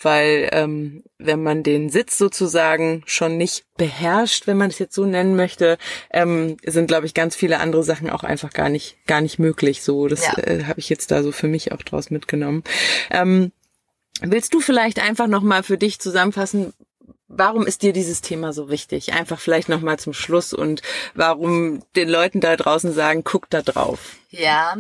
weil ähm, wenn man den Sitz sozusagen schon nicht beherrscht, wenn man es jetzt so nennen möchte, ähm, sind glaube ich ganz viele andere Sachen auch einfach gar nicht gar nicht möglich. So, das ja. äh, habe ich jetzt da so für mich auch draus mitgenommen. Ähm, willst du vielleicht einfach noch mal für dich zusammenfassen, Warum ist dir dieses Thema so wichtig? Einfach vielleicht nochmal zum Schluss und warum den Leuten da draußen sagen, guck da drauf. Ja,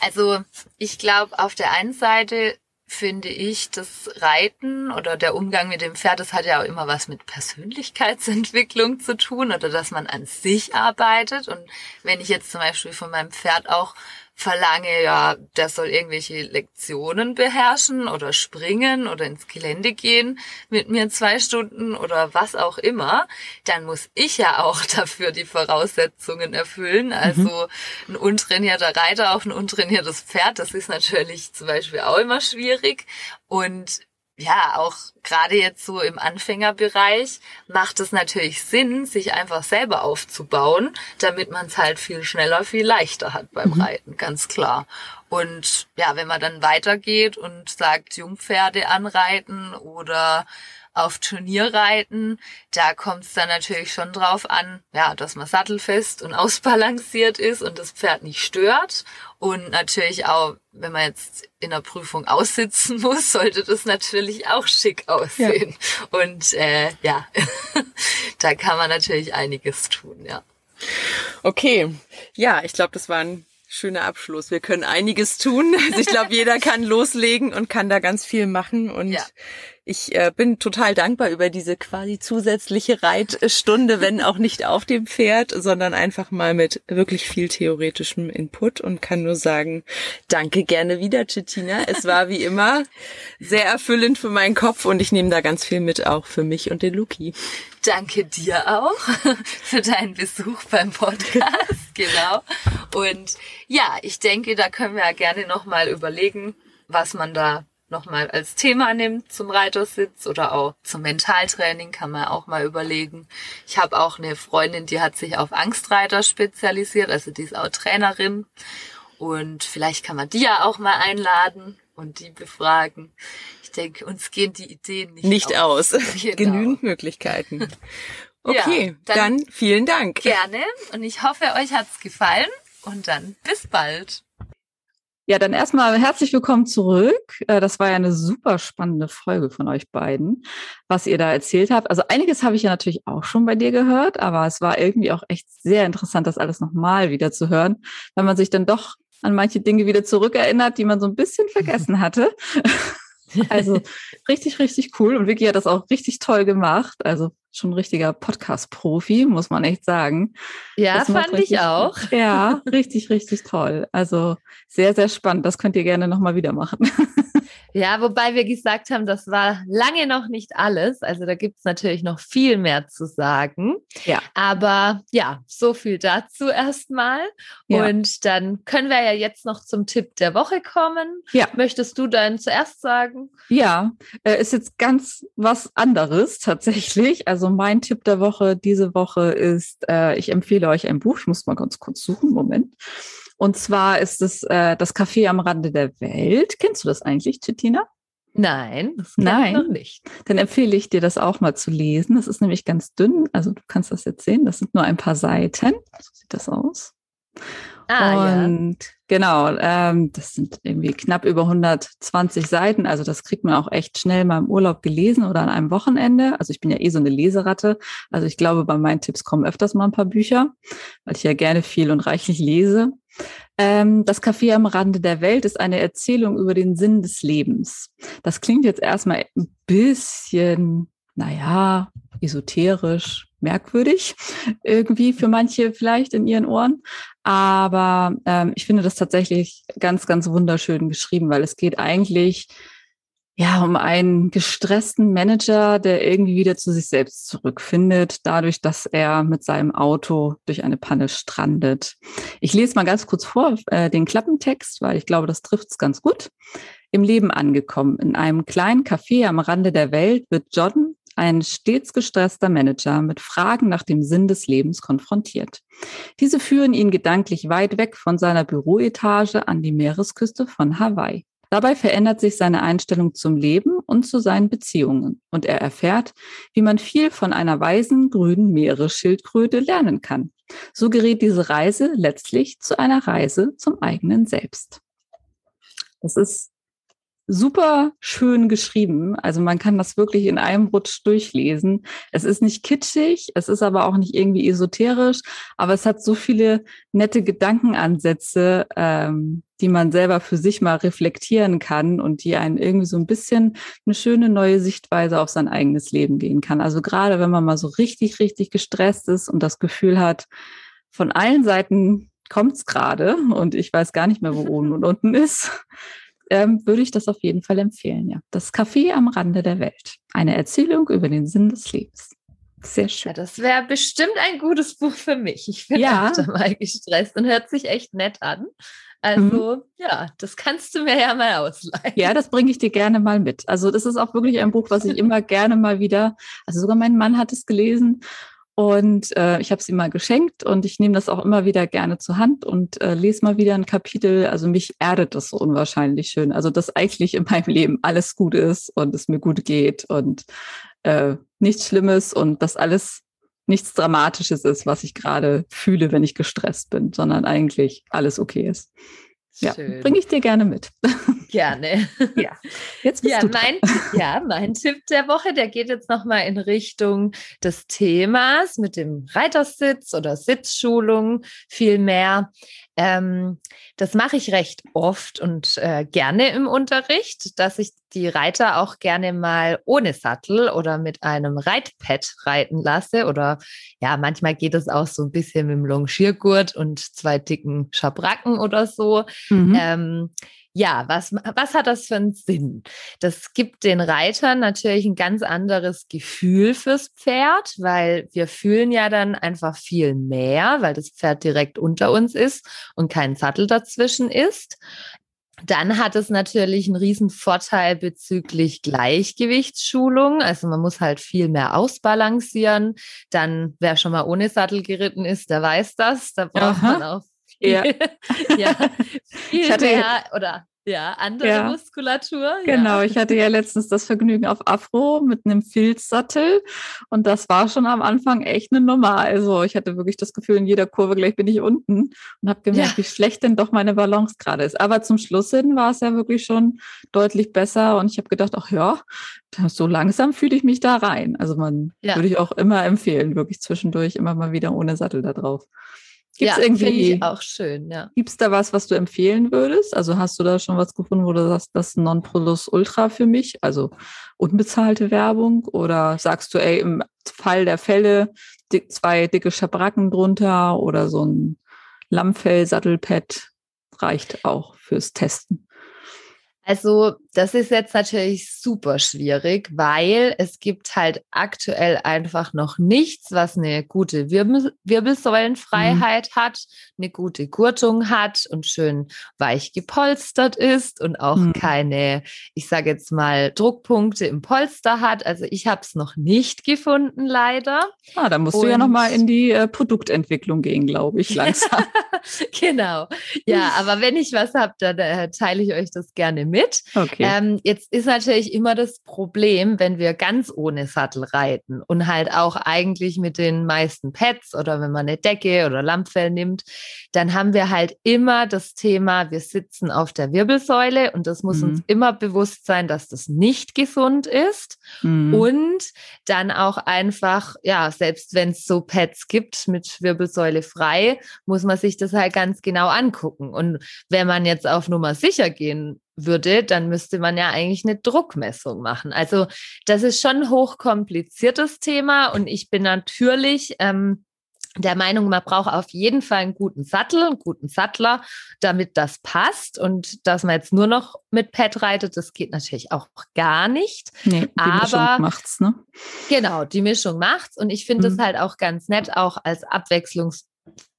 also ich glaube, auf der einen Seite finde ich, das Reiten oder der Umgang mit dem Pferd, das hat ja auch immer was mit Persönlichkeitsentwicklung zu tun oder dass man an sich arbeitet. Und wenn ich jetzt zum Beispiel von meinem Pferd auch verlange, ja, der soll irgendwelche Lektionen beherrschen oder springen oder ins Gelände gehen mit mir zwei Stunden oder was auch immer, dann muss ich ja auch dafür die Voraussetzungen erfüllen. Mhm. Also ein untrainierter Reiter auf ein untrainiertes Pferd, das ist natürlich zum Beispiel auch immer schwierig. Und ja, auch gerade jetzt so im Anfängerbereich macht es natürlich Sinn, sich einfach selber aufzubauen, damit man es halt viel schneller, viel leichter hat beim mhm. Reiten, ganz klar. Und ja, wenn man dann weitergeht und sagt, Jungpferde anreiten oder auf Turnierreiten, da kommt es dann natürlich schon drauf an, ja, dass man sattelfest und ausbalanciert ist und das Pferd nicht stört. Und natürlich auch, wenn man jetzt in der Prüfung aussitzen muss, sollte das natürlich auch schick aussehen. Ja. Und äh, ja, da kann man natürlich einiges tun, ja. Okay, ja, ich glaube, das war ein schöner Abschluss. Wir können einiges tun. Also ich glaube, jeder kann loslegen und kann da ganz viel machen. Und ja ich äh, bin total dankbar über diese quasi zusätzliche Reitstunde, wenn auch nicht auf dem Pferd, sondern einfach mal mit wirklich viel theoretischem Input und kann nur sagen, danke gerne wieder, Chitina. Es war wie immer sehr erfüllend für meinen Kopf und ich nehme da ganz viel mit, auch für mich und den Luki. Danke dir auch für deinen Besuch beim Podcast, genau. Und ja, ich denke, da können wir ja gerne nochmal überlegen, was man da nochmal als Thema nimmt zum Reitersitz oder auch zum Mentaltraining kann man auch mal überlegen. Ich habe auch eine Freundin, die hat sich auf Angstreiter spezialisiert, also die ist auch Trainerin und vielleicht kann man die ja auch mal einladen und die befragen. Ich denke, uns gehen die Ideen nicht, nicht aus. aus. Genau. Genügend Möglichkeiten. Okay, ja, dann, dann vielen Dank. Gerne und ich hoffe, euch hat's gefallen und dann bis bald. Ja, dann erstmal herzlich willkommen zurück. Äh, das war ja eine super spannende Folge von euch beiden, was ihr da erzählt habt. Also einiges habe ich ja natürlich auch schon bei dir gehört, aber es war irgendwie auch echt sehr interessant, das alles nochmal wieder zu hören, weil man sich dann doch an manche Dinge wieder zurückerinnert, die man so ein bisschen vergessen hatte. Also richtig, richtig cool. Und Vicky hat das auch richtig toll gemacht. Also schon ein richtiger Podcast-Profi, muss man echt sagen. Ja, das fand ich auch. Ja, richtig, richtig toll. Also sehr, sehr spannend. Das könnt ihr gerne nochmal wieder machen. Ja, wobei wir gesagt haben, das war lange noch nicht alles. Also da gibt es natürlich noch viel mehr zu sagen. Ja. Aber ja, so viel dazu erstmal. Ja. Und dann können wir ja jetzt noch zum Tipp der Woche kommen. Ja. Möchtest du dann zuerst sagen? Ja, äh, ist jetzt ganz was anderes tatsächlich. Also mein Tipp der Woche diese Woche ist, äh, ich empfehle euch ein Buch. Ich muss mal ganz kurz suchen. Moment. Und zwar ist es äh, das Café am Rande der Welt. Kennst du das eigentlich, Cettina? Nein, das Nein. noch nicht. Dann empfehle ich dir das auch mal zu lesen. Das ist nämlich ganz dünn. Also du kannst das jetzt sehen. Das sind nur ein paar Seiten. So sieht das aus. Ah, und ja. genau, ähm, das sind irgendwie knapp über 120 Seiten. Also das kriegt man auch echt schnell mal im Urlaub gelesen oder an einem Wochenende. Also ich bin ja eh so eine Leseratte. Also ich glaube, bei meinen Tipps kommen öfters mal ein paar Bücher, weil ich ja gerne viel und reichlich lese. Ähm, das Café am Rande der Welt ist eine Erzählung über den Sinn des Lebens. Das klingt jetzt erstmal ein bisschen, naja, esoterisch, merkwürdig, irgendwie für manche vielleicht in ihren Ohren. Aber ähm, ich finde das tatsächlich ganz, ganz wunderschön geschrieben, weil es geht eigentlich ja, um einen gestressten Manager, der irgendwie wieder zu sich selbst zurückfindet, dadurch, dass er mit seinem Auto durch eine Panne strandet. Ich lese mal ganz kurz vor äh, den Klappentext, weil ich glaube, das trifft es ganz gut. Im Leben angekommen, in einem kleinen Café am Rande der Welt, wird John ein stets gestresster Manager mit Fragen nach dem Sinn des Lebens konfrontiert. Diese führen ihn gedanklich weit weg von seiner Büroetage an die Meeresküste von Hawaii. Dabei verändert sich seine Einstellung zum Leben und zu seinen Beziehungen und er erfährt, wie man viel von einer weisen grünen Meeresschildkröte lernen kann. So gerät diese Reise letztlich zu einer Reise zum eigenen Selbst. Das ist super schön geschrieben. Also man kann das wirklich in einem Rutsch durchlesen. Es ist nicht kitschig, es ist aber auch nicht irgendwie esoterisch, aber es hat so viele nette Gedankenansätze, ähm, die man selber für sich mal reflektieren kann und die einen irgendwie so ein bisschen eine schöne neue Sichtweise auf sein eigenes Leben gehen kann. Also gerade wenn man mal so richtig, richtig gestresst ist und das Gefühl hat, von allen Seiten kommt's gerade und ich weiß gar nicht mehr, wo oben und unten ist, ähm, würde ich das auf jeden Fall empfehlen. Ja, das Café am Rande der Welt. Eine Erzählung über den Sinn des Lebens. Sehr schön. Ja, das wäre bestimmt ein gutes Buch für mich. Ich bin ja. öfter mal gestresst und hört sich echt nett an. Also mhm. ja, das kannst du mir ja mal ausleihen. Ja, das bringe ich dir gerne mal mit. Also das ist auch wirklich ein Buch, was ich immer gerne mal wieder, also sogar mein Mann hat es gelesen und äh, ich habe ihm mal geschenkt und ich nehme das auch immer wieder gerne zur Hand und äh, lese mal wieder ein Kapitel. Also mich erdet das so unwahrscheinlich schön. Also dass eigentlich in meinem Leben alles gut ist und es mir gut geht und äh, nichts Schlimmes und dass alles nichts Dramatisches ist, was ich gerade fühle, wenn ich gestresst bin, sondern eigentlich alles okay ist. Ja, bringe ich dir gerne mit. Gerne. Ja, jetzt bist ja, du mein, ja, mein Tipp der Woche, der geht jetzt nochmal in Richtung des Themas mit dem Reitersitz oder Sitzschulung viel mehr. Ähm, das mache ich recht oft und äh, gerne im Unterricht, dass ich die Reiter auch gerne mal ohne Sattel oder mit einem Reitpad reiten lasse. Oder ja, manchmal geht es auch so ein bisschen mit dem Longiergurt und zwei dicken Schabracken oder so. Mhm. Ähm, ja, was, was hat das für einen Sinn? Das gibt den Reitern natürlich ein ganz anderes Gefühl fürs Pferd, weil wir fühlen ja dann einfach viel mehr, weil das Pferd direkt unter uns ist und kein Sattel dazwischen ist. Dann hat es natürlich einen riesen Vorteil bezüglich Gleichgewichtsschulung. Also man muss halt viel mehr ausbalancieren. Dann, wer schon mal ohne Sattel geritten ist, der weiß das. Da braucht Aha. man auch ja, ja viel hatte, mehr oder ja, andere ja, Muskulatur. Genau, ja. ich hatte ja letztens das Vergnügen auf Afro mit einem Filzsattel und das war schon am Anfang echt eine Nummer. Also ich hatte wirklich das Gefühl, in jeder Kurve gleich bin ich unten und habe gemerkt, ja. wie schlecht denn doch meine Balance gerade ist. Aber zum Schluss hin war es ja wirklich schon deutlich besser und ich habe gedacht, ach ja, so langsam fühle ich mich da rein. Also man würde ich auch immer empfehlen, wirklich zwischendurch immer mal wieder ohne Sattel da drauf. Gibt's ja, irgendwie ich auch schön, ja. Gibt's da was, was du empfehlen würdest? Also hast du da schon was gefunden, wo du sagst, das ist Non-Plus Ultra für mich? Also unbezahlte Werbung? Oder sagst du, ey, im Fall der Fälle dick, zwei dicke Schabracken drunter oder so ein Lammfell-Sattelpad reicht auch fürs Testen? Also das ist jetzt natürlich super schwierig, weil es gibt halt aktuell einfach noch nichts, was eine gute Wirbel Wirbelsäulenfreiheit mhm. hat, eine gute Gurtung hat und schön weich gepolstert ist und auch mhm. keine, ich sage jetzt mal, Druckpunkte im Polster hat. Also ich habe es noch nicht gefunden, leider. Ah, da musst und du ja noch mal in die äh, Produktentwicklung gehen, glaube ich, langsam. genau. Ja, aber wenn ich was habe, dann äh, teile ich euch das gerne mit. Okay. Ähm, jetzt ist natürlich immer das Problem, wenn wir ganz ohne Sattel reiten und halt auch eigentlich mit den meisten Pads oder wenn man eine Decke oder Lammfell nimmt, dann haben wir halt immer das Thema, wir sitzen auf der Wirbelsäule und das muss mhm. uns immer bewusst sein, dass das nicht gesund ist. Mhm. Und dann auch einfach, ja, selbst wenn es so Pads gibt mit Wirbelsäule frei, muss man sich das halt ganz genau angucken. Und wenn man jetzt auf Nummer sicher gehen würde, dann müsste man ja eigentlich eine Druckmessung machen. Also das ist schon ein hochkompliziertes Thema und ich bin natürlich ähm, der Meinung, man braucht auf jeden Fall einen guten Sattel, einen guten Sattler, damit das passt. Und dass man jetzt nur noch mit Pad reitet, das geht natürlich auch gar nicht. Nee, die Aber Mischung macht's, ne? Genau, die Mischung macht's. Und ich finde es mhm. halt auch ganz nett, auch als Abwechslungs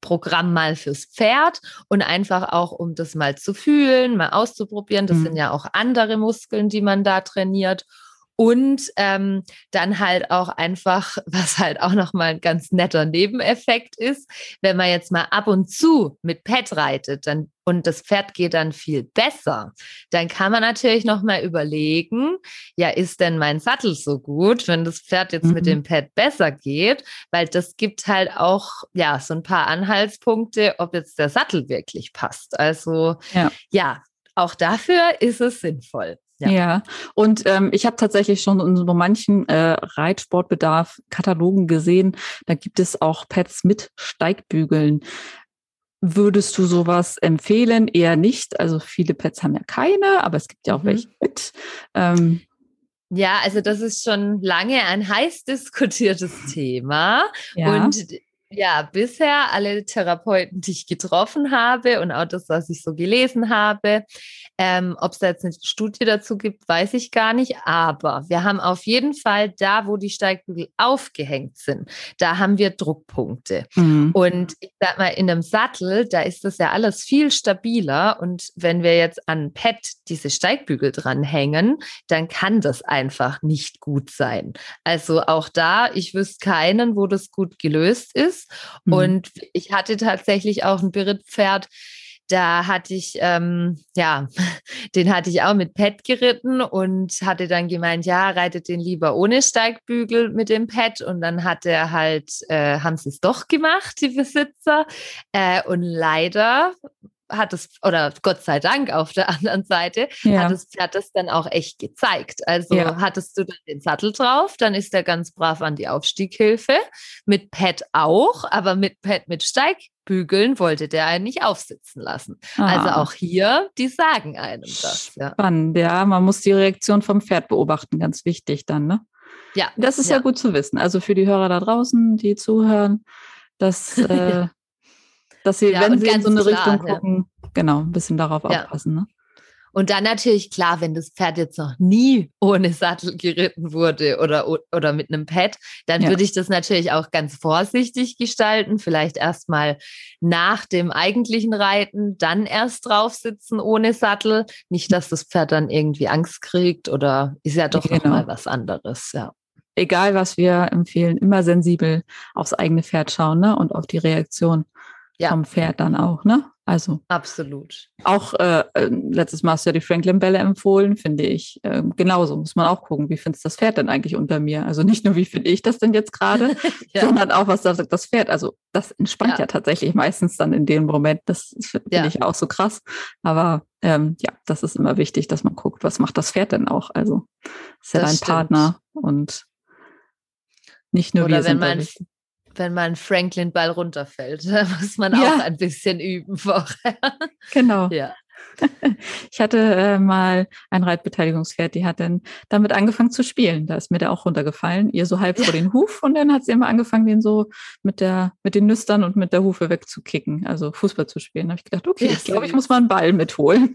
Programm mal fürs Pferd und einfach auch, um das mal zu fühlen, mal auszuprobieren. Das mhm. sind ja auch andere Muskeln, die man da trainiert. Und ähm, dann halt auch einfach, was halt auch nochmal ein ganz netter Nebeneffekt ist, wenn man jetzt mal ab und zu mit Pet reitet, dann und das Pferd geht dann viel besser, dann kann man natürlich nochmal überlegen, ja, ist denn mein Sattel so gut, wenn das Pferd jetzt mhm. mit dem Pad besser geht? Weil das gibt halt auch, ja, so ein paar Anhaltspunkte, ob jetzt der Sattel wirklich passt. Also, ja, ja auch dafür ist es sinnvoll. Ja. ja, und ähm, ich habe tatsächlich schon in so manchen äh, Reitsportbedarf Katalogen gesehen, da gibt es auch Pads mit Steigbügeln. Würdest du sowas empfehlen? Eher nicht. Also viele Pads haben ja keine, aber es gibt ja auch mhm. welche mit. Ähm, ja, also das ist schon lange ein heiß diskutiertes Thema. Ja. Und ja, bisher alle Therapeuten, die ich getroffen habe und auch das, was ich so gelesen habe, ähm, ob es da jetzt eine Studie dazu gibt, weiß ich gar nicht. Aber wir haben auf jeden Fall da, wo die Steigbügel aufgehängt sind, da haben wir Druckpunkte. Mhm. Und ich sag mal, in einem Sattel, da ist das ja alles viel stabiler. Und wenn wir jetzt an Pad diese Steigbügel dranhängen, dann kann das einfach nicht gut sein. Also auch da, ich wüsste keinen, wo das gut gelöst ist. Mhm. Und ich hatte tatsächlich auch ein Berittpferd, da hatte ich, ähm, ja, den hatte ich auch mit Pet geritten und hatte dann gemeint, ja, reitet den lieber ohne Steigbügel mit dem Pet. Und dann hat er halt, äh, haben sie es doch gemacht, die Besitzer. Äh, und leider hat es, oder Gott sei Dank auf der anderen Seite, ja. hat, es, hat es dann auch echt gezeigt. Also ja. hattest du dann den Sattel drauf, dann ist er ganz brav an die Aufstieghilfe, mit Pad auch, aber mit Pad mit Steigbügeln wollte der einen nicht aufsitzen lassen. Also ah. Also auch hier, die sagen einem das. Ja. Spannend, ja, man muss die Reaktion vom Pferd beobachten, ganz wichtig dann, ne? Ja. Das ist ja, ja gut zu wissen. Also für die Hörer da draußen, die zuhören, dass äh, dass sie, ja, wenn sie in so eine klar, Richtung gucken, ja. genau, ein bisschen darauf ja. aufpassen. Ne? Und dann natürlich klar, wenn das Pferd jetzt noch nie ohne Sattel geritten wurde oder, oder mit einem Pad, dann ja. würde ich das natürlich auch ganz vorsichtig gestalten. Vielleicht erstmal nach dem eigentlichen Reiten, dann erst drauf sitzen ohne Sattel. Nicht, dass das Pferd dann irgendwie Angst kriegt oder ist ja doch genau. noch mal was anderes, ja. Egal, was wir empfehlen, immer sensibel aufs eigene Pferd schauen ne? und auf die Reaktion ja. vom Pferd dann auch, ne? Also absolut. Auch äh, äh, letztes Mal hast du ja die Franklin-Bälle empfohlen, finde ich. Äh, genauso muss man auch gucken, wie findest das Pferd denn eigentlich unter mir? Also nicht nur, wie finde ich das denn jetzt gerade, ja. sondern auch, was sagt das Pferd. Also das entspannt ja. ja, tatsächlich meistens dann in dem Moment. Das finde ja. ich auch so krass. Aber ähm, ja, das ist immer wichtig, dass man guckt, was macht das Pferd denn auch? Also ist ja das dein stimmt. Partner und nicht nur Oder wir wenn man wichtig wenn man Franklin-Ball runterfällt. Da muss man ja. auch ein bisschen üben vorher. Genau. Ja. Ich hatte äh, mal ein Reitbeteiligungspferd, die hat dann damit angefangen zu spielen. Da ist mir der auch runtergefallen, ihr so halb ja. vor den Huf und dann hat sie immer angefangen, den so mit der mit den Nüstern und mit der Hufe wegzukicken, also Fußball zu spielen. Da habe ich gedacht, okay, ja, ich glaube, ich muss mal einen Ball mitholen.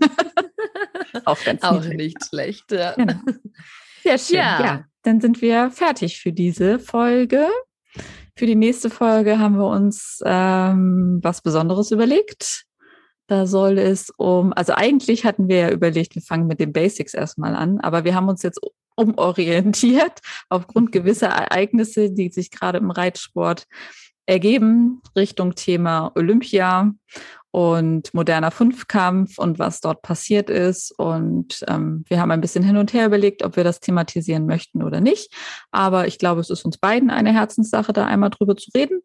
auch ganz auch nicht schlecht. Ja. Genau. Sehr schön. Ja. ja, dann sind wir fertig für diese Folge. Für die nächste Folge haben wir uns ähm, was Besonderes überlegt. Da soll es um, also eigentlich hatten wir ja überlegt, wir fangen mit den Basics erstmal an, aber wir haben uns jetzt umorientiert aufgrund gewisser Ereignisse, die sich gerade im Reitsport ergeben, Richtung Thema Olympia und moderner Fünfkampf und was dort passiert ist. Und ähm, wir haben ein bisschen hin und her überlegt, ob wir das thematisieren möchten oder nicht. Aber ich glaube, es ist uns beiden eine Herzenssache, da einmal drüber zu reden.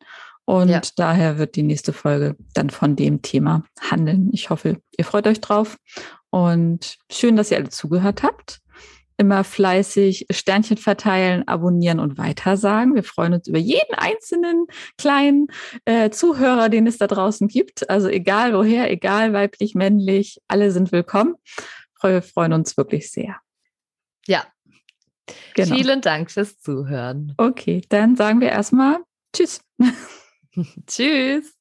Und ja. daher wird die nächste Folge dann von dem Thema handeln. Ich hoffe, ihr freut euch drauf. Und schön, dass ihr alle zugehört habt immer fleißig Sternchen verteilen, abonnieren und weitersagen. Wir freuen uns über jeden einzelnen kleinen äh, Zuhörer, den es da draußen gibt. Also egal woher, egal weiblich, männlich, alle sind willkommen. Wir freuen uns wirklich sehr. Ja. Genau. Vielen Dank fürs Zuhören. Okay, dann sagen wir erstmal Tschüss. Tschüss.